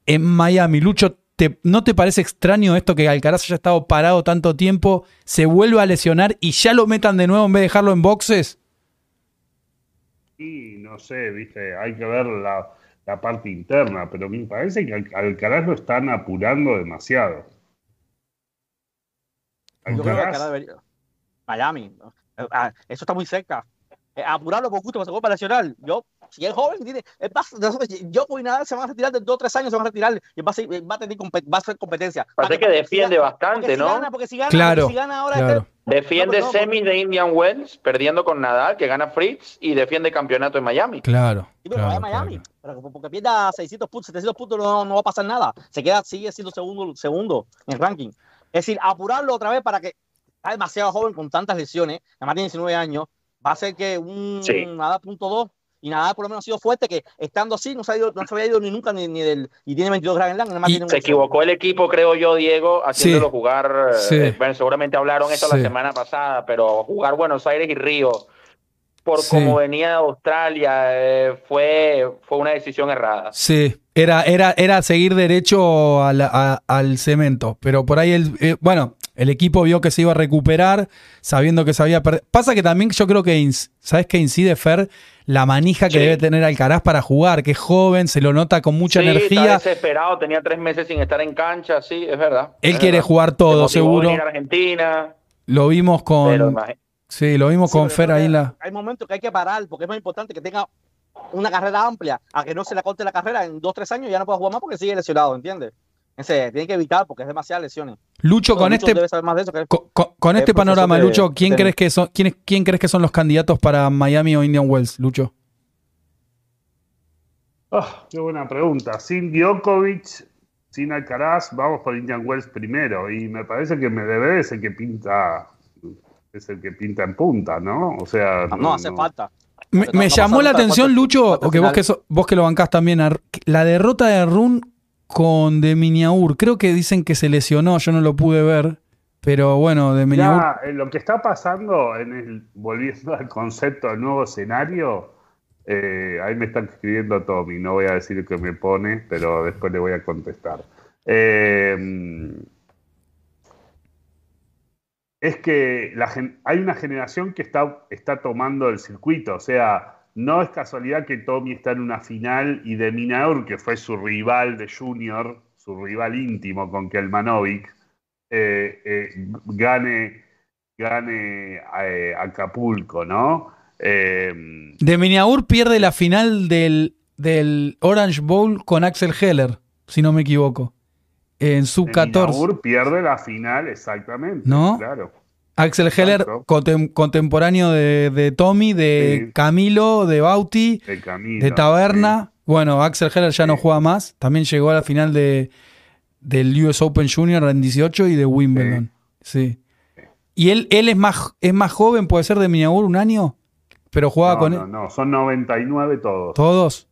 A: en Miami. Lucho, ¿te- ¿no te parece extraño esto que Alcaraz haya estado parado tanto tiempo, se vuelva a lesionar y ya lo metan de nuevo en vez de dejarlo en boxes?
D: Y no sé, viste, hay que ver la, la parte interna, pero me parece que Al- Alcaraz lo están apurando demasiado.
C: Yo creo que
D: Alcaraz-
C: Miami. Ah, Eso está muy cerca. Eh, apurarlo por gusto, para para nacional. Yo, si es joven, tiene, es más- yo y nada se van a retirar de dos o tres años, se van a retirar y va a, ser, va a, tener, compe- va a ser competencia.
B: Parece
C: Para
B: que defiende
C: siga-
B: bastante,
C: porque si
B: ¿no?
C: gana- porque si gana,
A: Claro,
C: porque si gana ahora
A: claro.
C: este-
B: Defiende
C: No, pero no,
B: semis de Indian Wells, perdiendo con Nadal, que gana Fritz, y defiende campeonato en Miami.
A: Claro.
C: Sí, pero
A: claro,
C: vaya a Miami.
A: claro.
C: Pero porque pierda 600 puntos, 700 puntos, no, no va a pasar nada. Se queda, sigue siendo segundo, segundo en el ranking. Es decir, apurarlo otra vez para que está demasiado joven con tantas lesiones, además tiene 19 años, va a ser que un
B: Sí.
C: nada punto 2 y nada por lo menos ha sido fuerte que estando así no se, ha ido, no se había ido ni nunca ni, ni del y tiene 22 Grand Slam, además
A: Y
C: tiene un-
B: Se equivocó el equipo, creo yo, Diego, haciéndolo
A: Sí.
B: jugar. eh, bueno, seguramente hablaron esto
A: Sí.
B: la semana pasada, pero jugar Buenos Aires y Río, por
A: Sí.
B: como venía de Australia, eh, fue, fue una decisión errada.
A: Sí, era, era, era seguir derecho al, a- al cemento, pero por ahí el, eh, bueno, el equipo vio que se iba a recuperar, sabiendo que se había perdido. Pasa que también yo creo que, ¿sabes qué incide, Fer? La manija que
B: Sí.
A: debe tener Alcaraz para jugar, que es joven, se lo nota con mucha
B: sí,
A: energía.
B: Está desesperado, tenía tres meses sin estar en cancha, sí, es verdad.
A: Él
B: es
A: quiere
B: verdad.
A: jugar todo, seguro.
B: venir a Argentina,
A: Lo vimos con. Sí, lo vimos
C: Sí,
A: con Fer ahí
C: que
A: la.
C: Hay momentos que hay que parar porque es más importante que tenga una carrera amplia a que no se le corte la carrera en 2 3 años y ya no pueda jugar más porque sigue lesionado, ¿entiendes? Ese, tiene que evitar porque es demasiadas lesiones.
A: Lucho, con
C: Lucho
A: este,
C: debe saber más de eso que
A: con, con- con
C: es
A: este panorama,
C: de-
A: Lucho, ¿quién crees que son, quién, es- quién crees que son los candidatos para Miami o Indian Wells, Lucho?
D: Ah, qué buena pregunta. Sin Djokovic, sin Alcaraz, vamos por Indian Wells primero. Y me parece que Medvedev es el que pinta, es el que pinta en punta, ¿no? O sea,
C: no, no hace falta.
A: Me, llamó la atención, Lucho, que vos que, so- vos que lo bancás también, la derrota de Run con De Miniaur. Creo que dicen que se lesionó, yo no lo pude ver, pero bueno, De Miniaur.
D: Ya, eh, lo que está pasando, en el, volviendo al concepto del nuevo escenario, eh, ahí me están escribiendo Tommy, no voy a decir lo que me pone, pero después le voy a contestar. Eh, es que la hay una generación que está, está tomando el circuito, o sea, no es casualidad que Tommy está en una final y de Minaur, que fue su rival de Junior, su rival íntimo con Kelmanovic, eh, eh, gane, gane eh, Acapulco, ¿no? Eh,
A: De Miniaur pierde la final del, del Orange Bowl con Axel Heller, si no me equivoco, en sub 14.
D: Minaur pierde la final, exactamente.
A: ¿No?
D: Claro.
A: Axel Heller, contem- contemporáneo de, de Tommy, de
D: Sí.
A: Camilo, de Bauti,
D: De
A: Taberna. Bueno, Axel Heller ya no juega más. También llegó a la final de, del US Open Junior en 18 y de Wimbledon. Sí. ¿Y él, él es, más, es más joven, puede ser de Miniagur, un año? Pero jugaba
D: no,
A: con
D: no,
A: él.
D: no, son 99 todos.
A: ¿Todos?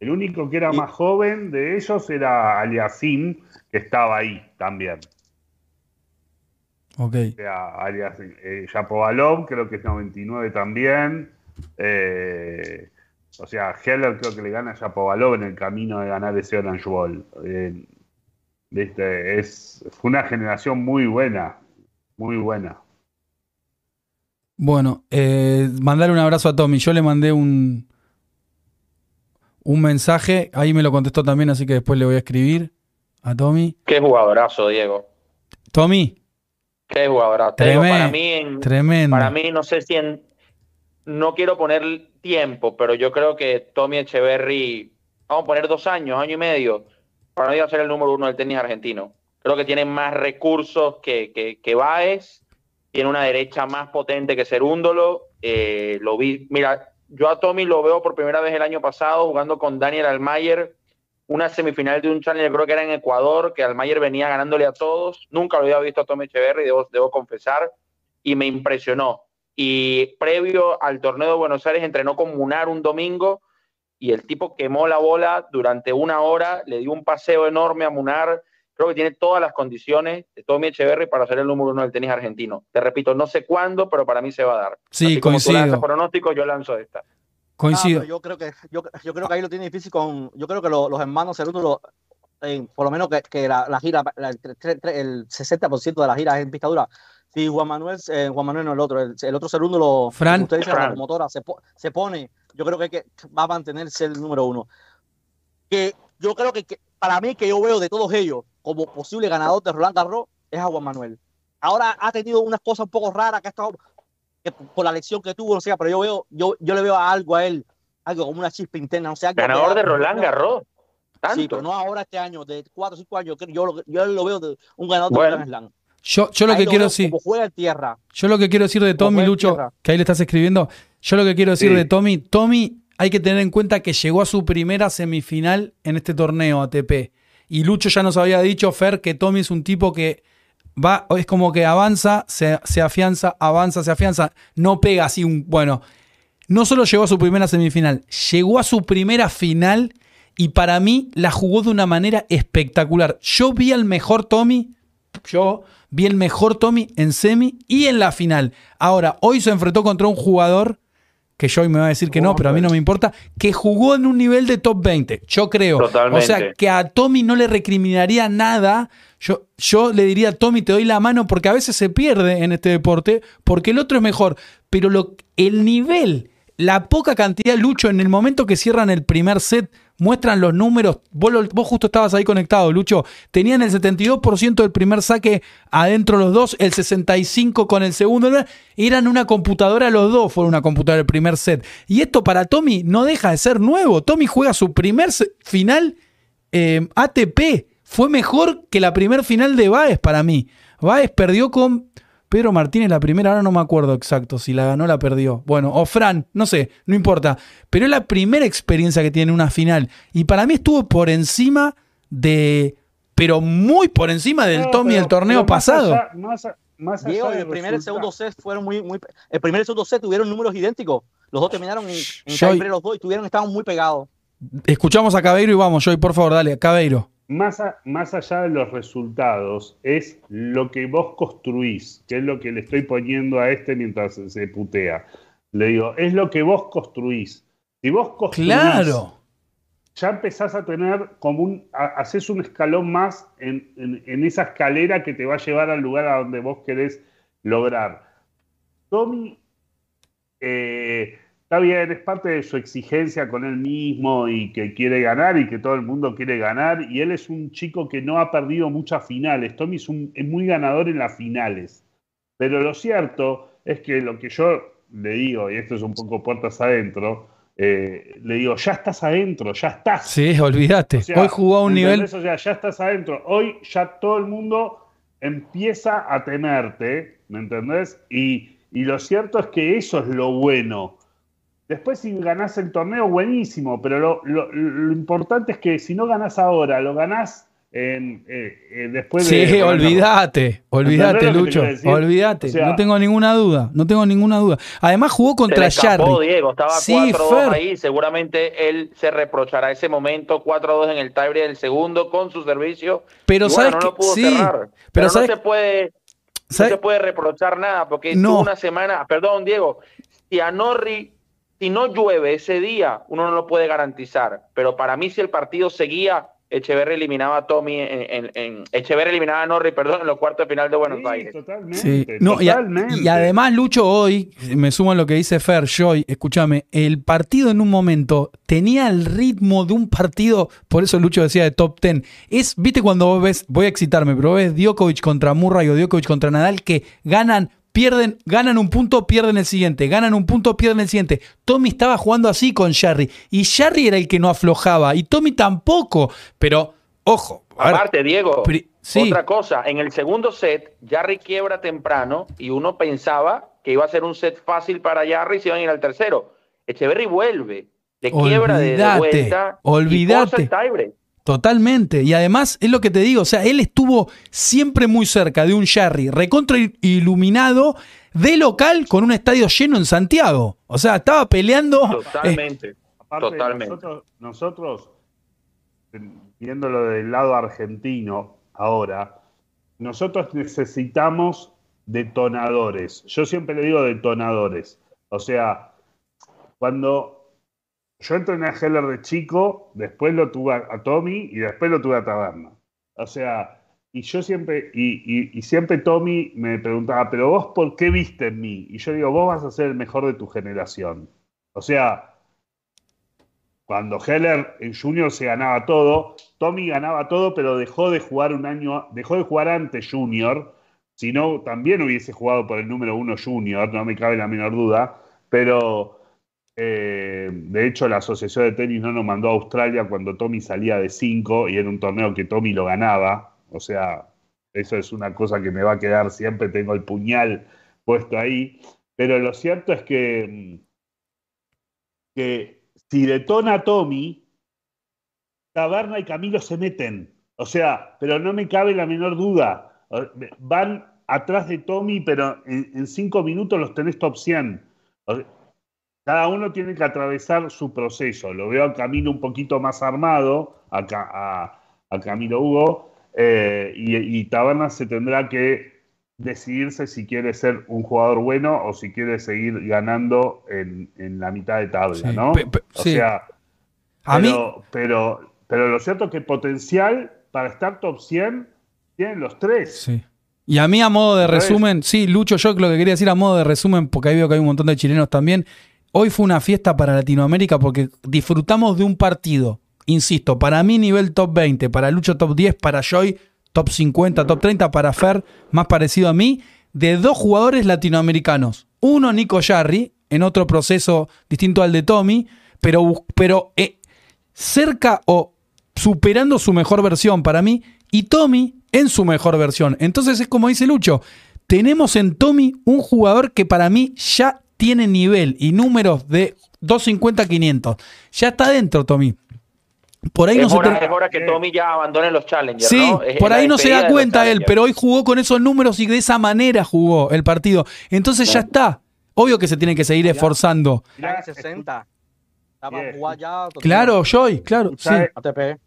D: El único que era más joven de ellos era Aliasim, que estaba ahí también.
A: Ok.
D: O sea. Eh, Yapovalov creo que es 99 también. Eh, o sea, Heller creo que le gana a Yapovalov en el camino de ganar ese Orange Bowl. Eh, ¿viste? Es, fue una generación muy buena. Muy buena.
A: Bueno, eh, mandarle un abrazo a Tommy. Yo le mandé un, un mensaje, ahí me lo contestó también, así que después le voy a escribir a Tommy.
B: Qué jugadorazo, Diego.
A: Tommy,
B: Qué digo,
A: Tremendo.
B: para mí, en-
A: tremendo.
B: para mí, no sé si en. No quiero poner tiempo, pero yo creo que Tommy Echeverry, vamos a poner dos años, año y medio, para mí va a ser el número uno del tenis argentino. Creo que tiene más recursos que, que, que Baez, tiene una derecha más potente que Cerúndolo. eh, lo vi, mira, yo a Tommy lo veo por primera vez el año pasado jugando con Daniel Almayer, una semifinal de un Challenger, creo que era en Ecuador, que Almayer venía ganándole a todos. Nunca lo había visto a Tommy Echeverry, debo, debo confesar, y me impresionó. Y previo al torneo de Buenos Aires entrenó con Munar un domingo y el tipo quemó la bola durante una hora, le dio un paseo enorme a Munar. Creo que tiene todas las condiciones de Tommy Echeverry para ser el número uno del tenis argentino. Te repito, no sé cuándo, pero para mí se va a dar.
A: Sí,
B: Así como tú
A: coincido.
B: lanzas pronósticos, yo lanzo esta.
A: Coincido.
C: Ah, pero yo creo que yo, yo creo que ahí lo tiene difícil con yo creo que lo- los hermanos Ceruto lo- eh, por lo menos que, que la, la gira la- el, el 60% de la gira es en pista dura si Juan Manuel eh, Juan Manuel no el otro el, el otro segundo lo
A: Fran.
C: usted dice, la
B: Fran.
C: promotora se, po- se pone yo creo que, que va a mantenerse el número uno que yo creo que, que para mí que yo veo de todos ellos como posible ganador de Roland Garros es a Juan Manuel ahora ha tenido unas cosas un poco raras que ha estado que por la lección que tuvo, no sé, pero yo veo, yo, yo le veo algo a él, algo como una chispa interna, no sé, algo
B: Ganador de Roland Garros. Tanto.
C: Sí, pero no ahora este año, de 4 o 5 años, yo, yo, lo- yo lo veo de un ganador de. Grand Slam.
A: Yo, yo lo
C: Ahí
A: que quiero decir,
C: Como juega en tierra.
A: yo lo que quiero decir de Tommy Lucho,
C: tierra.
A: que ahí le estás escribiendo, yo lo que quiero decir
D: Sí.
A: de Tommy, Tommy hay que tener en cuenta que llegó a su primera semifinal en este torneo ATP. Y Lucho ya nos había dicho, Fer, que Tommy es un tipo que va, es como que avanza, se, se afianza, avanza, se afianza, no pega así un, bueno, no solo llegó a su primera semifinal, llegó a su primera final y para mí la jugó de una manera espectacular. Yo vi al mejor Tommy, yo vi el mejor Tommy en semi y en la final. Ahora, hoy se enfrentó contra un jugador que yo hoy me va a decir que no, pero a mí no me importa, que jugó en un nivel de top 20, yo creo.
B: Totalmente.
A: O sea, que a Tommy no le recriminaría nada. Yo, le diría, Tommy, te doy la mano porque a veces se pierde en este deporte, porque el otro es mejor. Pero el nivel, la poca cantidad, Lucho, en el momento que cierran el primer set, muestran los números. Vos, vos justo estabas ahí conectado, Lucho. Tenían el 72% del primer saque adentro los dos, el 65% con el segundo. Eran una computadora los dos, fueron una computadora el primer set. Y esto para Tommy no deja de ser nuevo. Tommy juega su primer final eh, ATP. Fue mejor que la primer final de Baez para mí. Baez perdió con Pedro Martínez la primera, ahora no me acuerdo exacto si la ganó o la perdió. Bueno, o Fran, no sé, no importa. Pero es la primera experiencia que tiene una final. Y para mí estuvo por encima de. Pero muy por encima del
D: No,
A: Tommy
D: pero-
A: del torneo
D: más
A: pasado.
D: allá- más a- más allá
C: Diego, el primer y el segundo set fueron muy, muy. El primer y el segundo set tuvieron números idénticos. Los dos terminaron en, en los dos y tuvieron, estaban muy pegados.
A: Escuchamos a Cabeiro y vamos, Joy, por favor, dale, Cabeiro.
D: Más, a- más allá de los resultados, es lo que vos construís, que es lo que le estoy poniendo a este mientras se putea. Le digo, es lo que vos construís. Si vos construís,
A: Claro.
D: ya empezás a tener como un, a- haces un escalón más en, en- en esa escalera que te va a llevar al lugar a donde vos querés lograr. Tommy eh, está bien, es parte de su exigencia con él mismo y que quiere ganar y que todo el mundo quiere ganar. Y él es un chico que no ha perdido muchas finales. Tommy es, un- es muy ganador en las finales. Pero lo cierto es que lo que yo le digo, y esto es un poco puertas adentro, eh, le digo, ya estás adentro, ya estás.
A: Sí, olvídate.
D: O sea,
A: Hoy jugó a un nivel.
D: O sea, ya estás adentro. Hoy ya todo el mundo empieza a temerte, ¿me entendés? Y, y lo cierto es que eso es lo bueno. Después si ganás el torneo, buenísimo, pero lo, lo- lo importante es que si no ganás ahora, lo ganás en, eh, eh, después
A: Sí,
D: de.
A: olvídate, olvídate,
D: ¿Entendés lo que te
A: Lucho. Olvídate,
D: O sea-
A: no tengo ninguna duda, no tengo ninguna duda. Además jugó
B: Se
A: contra
B: escapó,
A: Jarry.
B: Diego, estaba
A: Sí,
B: 4-2
A: Fer.
B: ahí. Seguramente él se reprochará ese momento 4-2 en el tiebreak del segundo con su servicio.
A: Pero
B: Y bueno,
A: sabes
B: no
A: que
B: lo pudo
A: sí,
B: cerrar.
A: pero
B: Pero,
A: sabes-
B: no se puede no se puede reprochar nada porque
A: No.
B: tuvo una semana, perdón Diego, si a Norri, si no llueve ese día, uno no lo puede garantizar, pero para mí si el partido seguía, Echeverri eliminaba a Tommy, en, en- eliminaba a Norri, perdón, en los cuartos de final de Buenos
D: Sí,
B: Aires.
D: totalmente.
A: Sí. No, y, a-
D: totalmente.
A: y además, Lucho, hoy, me sumo a lo que dice Fer, Joy, escúchame, el partido en un momento tenía el ritmo de un partido, por eso Lucho decía de top 10. Es, viste, cuando vos ves, voy a excitarme, pero ves Djokovic contra Murray o Djokovic contra Nadal que ganan. Pierden, ganan un punto, pierden el siguiente, ganan un punto, pierden el siguiente. Tommy estaba jugando así con Jarry y Jarry era el que no aflojaba y Tommy tampoco. Pero, ojo, ver,
B: Aparte, Diego,
A: sí.
B: otra cosa, en el segundo set, Jarry quiebra temprano y uno pensaba que iba a ser un set fácil para Jarry y se iban a ir al tercero. Echeverry vuelve, le quiebra de, de
A: Olvídate,
B: vuelta
A: olvídate. Totalmente. Y además es lo que te digo, o sea, él estuvo siempre muy cerca de un Jarry recontra iluminado de local con un estadio lleno en Santiago. O sea, estaba peleando. eh,
B: Totalmente.
D: Aparte,
B: Totalmente.
D: Nosotros, nosotros, viéndolo del lado argentino ahora, nosotros necesitamos detonadores. Yo siempre le digo detonadores. O sea, cuando yo entrené a Heller de chico, después lo tuve a, Tommy y después lo tuve a Taberna. O sea, y yo siempre, y siempre Tommy me preguntaba, pero vos por qué viste en mí? Y yo digo, vos vas a ser el mejor de tu generación. O sea, cuando Heller en Junior se ganaba todo, Tommy ganaba todo, pero dejó de jugar un año, dejó de jugar antes Junior, si no, también hubiese jugado por el número uno Junior, no me cabe la menor duda, pero eh, de hecho la Asociación de Tenis no nos mandó a Australia cuando Tommy salía de 5 y era un torneo que Tommy lo ganaba, o sea, eso es una cosa que me va a quedar siempre, tengo el puñal puesto ahí, pero lo cierto es que, si detona Tommy, Taberna y Camilo se meten. O sea, pero no me cabe la menor duda. Van atrás de Tommy, pero en, en cinco minutos los tenés top 100. Cada uno tiene que atravesar su proceso. Lo veo a Camilo un poquito más armado, a, a- a Camilo Hugo, eh, y, y se tendrá que decidirse si quiere ser un jugador bueno o si quiere seguir ganando en, en la mitad de tabla,
A: Sí,
D: ¿no?
A: pe- pe-
D: o
A: sí.
D: sea,
A: a mí,
D: pero, pero, pero lo cierto es que potencial para estar top 100 tienen los tres.
A: Sí. Y a mí, a modo de resumen, sí, Lucho, yo lo que quería decir a modo de resumen, porque ahí veo que hay un montón de chilenos también. Hoy fue una fiesta para Latinoamérica porque disfrutamos de un partido. Insisto, para mí nivel top 20, para Lucho top 10, para Joy top 50, top 30, para Fer, más parecido a mí, de dos jugadores latinoamericanos. Uno, Nico Jarry, en otro proceso distinto al de Tommy, pero, pero eh, cerca o superando su mejor versión para mí y Tommy en su mejor versión. Entonces es como dice Lucho, tenemos en Tommy un jugador que para mí ya tiene nivel y números de 250-500. Ya está dentro Tommy. Por ahí no
B: Es
A: se
B: hora,
A: te-
B: es hora que Tommy ya abandone los challengers,
A: Sí, por ahí no se da cuenta él, pero hoy jugó con esos números y de esa manera jugó el partido. Entonces ya está. Obvio que se tiene que seguir esforzando.
C: Ya en 60. Estaba
D: Bien.
C: jugando ya.
A: Claro, Joy, claro. Sí.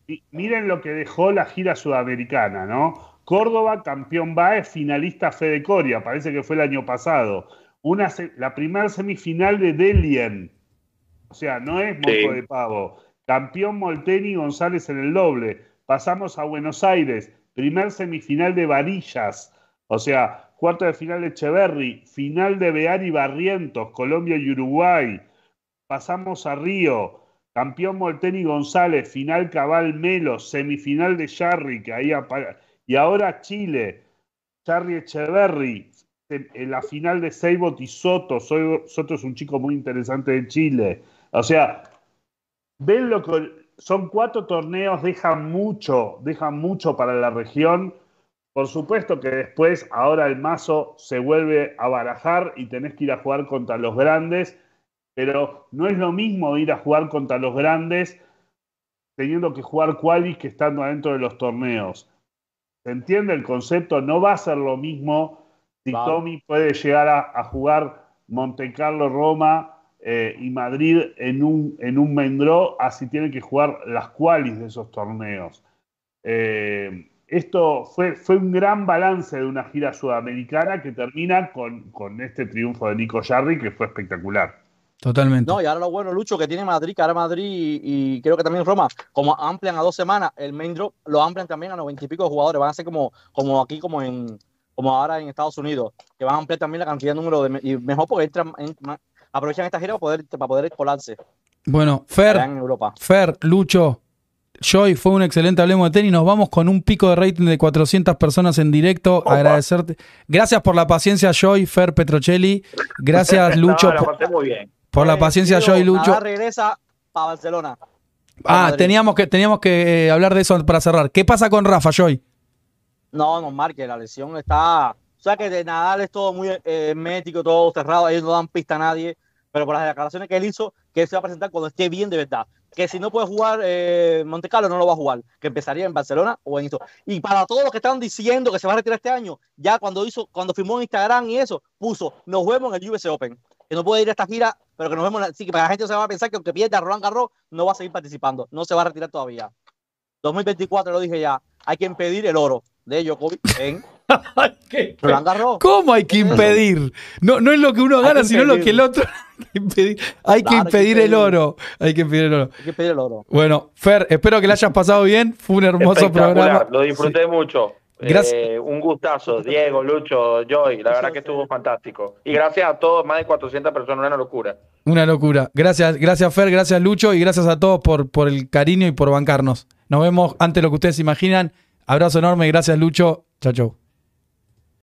D: Y miren lo que dejó la gira sudamericana, ¿no? Córdoba, campeón Baez, finalista Fede Coria, parece que fue el año pasado. Una la primera semifinal de Delien, o sea, no es moco
B: Sí.
D: de pavo. Campeón Molteni González en el doble. Pasamos a Buenos Aires, primer semifinal de Varillas, o sea, cuarto de final de Echeverry, final de Bear y Barrientos, Colombia y Uruguay. Pasamos a Río, campeón Molteni González, final Cabal Melo, semifinal de Jarry, que ahí y ahora Chile, Jarry Echeverry, en la final de Seibot y Soto. Soto es un chico muy interesante de Chile. O sea, ven lo que son cuatro torneos, dejan mucho, dejan mucho para la región. Por supuesto que después, ahora el mazo se vuelve a barajar y tenés que ir a jugar contra los grandes, pero no es lo mismo ir a jugar contra los grandes teniendo que jugar qualis que estando adentro de los torneos. ¿Se entiende el concepto? No va a ser lo mismo si. Tommy puede llegar a, a jugar Monte Carlo, Roma eh, y Madrid en un, en un Mendró, así tiene que jugar las qualis de esos torneos. Eh, esto fue, fue un gran balance de una gira sudamericana que termina con, con este triunfo de Nico Jarry, que fue espectacular.
A: Totalmente.
C: No, y ahora lo bueno, Lucho, que tiene Madrid, que ahora Madrid y, y creo que también Roma, como amplian a dos semanas, el main drop lo amplian también a noventa y pico de jugadores. Van a ser como, como aquí, como en como ahora en Estados Unidos, que van a ampliar también la cantidad de número de. Y mejor porque entran, en- ma- aprovechan esta gira para poder, para poder colarse
A: Bueno, Fer,
C: en Europa.
A: Fer, Lucho, Joy, fue un excelente Hablemos de Tenis. Nos vamos con un pico de rating de 400 personas en directo.
B: Opa.
A: Agradecerte. Gracias por la paciencia, Joy, Fer, Petrocelli. Gracias, Lucho,
B: No, la
A: por,
B: pasé muy bien.
A: por la
C: Eh,
A: paciencia, Joy, Lucho.
C: Nadal regresa para Barcelona.
A: Ah, teníamos que, teníamos que eh, hablar de eso para cerrar. ¿Qué pasa con Rafa, Joy?
C: No, no marque, la lesión está. O sea que de Nadal es todo muy eh, hermético, todo cerrado, ellos no dan pista a nadie. Pero por las declaraciones que él hizo, que él se va a presentar cuando esté bien de verdad. Que si no puede jugar eh, Monte Carlo, no lo va a jugar. Que empezaría en Barcelona o en esto. Y para todos los que estaban diciendo que se va a retirar este año, ya cuando hizo, cuando firmó en Instagram y eso, puso, nos vemos en el US Open. Que no puede ir a esta gira, pero que nos vemos. en la- Sí, que para la gente se va a pensar que aunque pierda Roland Garros, no va a seguir participando. No se va a retirar todavía. 2024 lo dije ya, hay que impedir el oro de Djokovic en Roland Garros.
A: ¿Cómo hay que impedir? No, no es lo que uno gana,
C: que
A: sino lo que el otro. hay que impedir. Hay que
C: Claro, hay que
A: impedir el oro. Hay que impedir el oro.
C: Hay que impedir el oro.
A: Bueno, Fer, espero que la hayas pasado bien. Fue un hermoso programa.
B: Lo disfruté mucho.
A: Gracias.
B: Eh, un gustazo, Diego, Lucho, Joy. La verdad que estuvo fantástico. Y gracias a todos, más de 400 personas, una locura.
A: Una locura. Gracias, gracias Fer, gracias Lucho y gracias a todos por, por el cariño y por bancarnos. Nos vemos antes de lo que ustedes imaginan. Abrazo enorme, gracias Lucho. Chao, chau.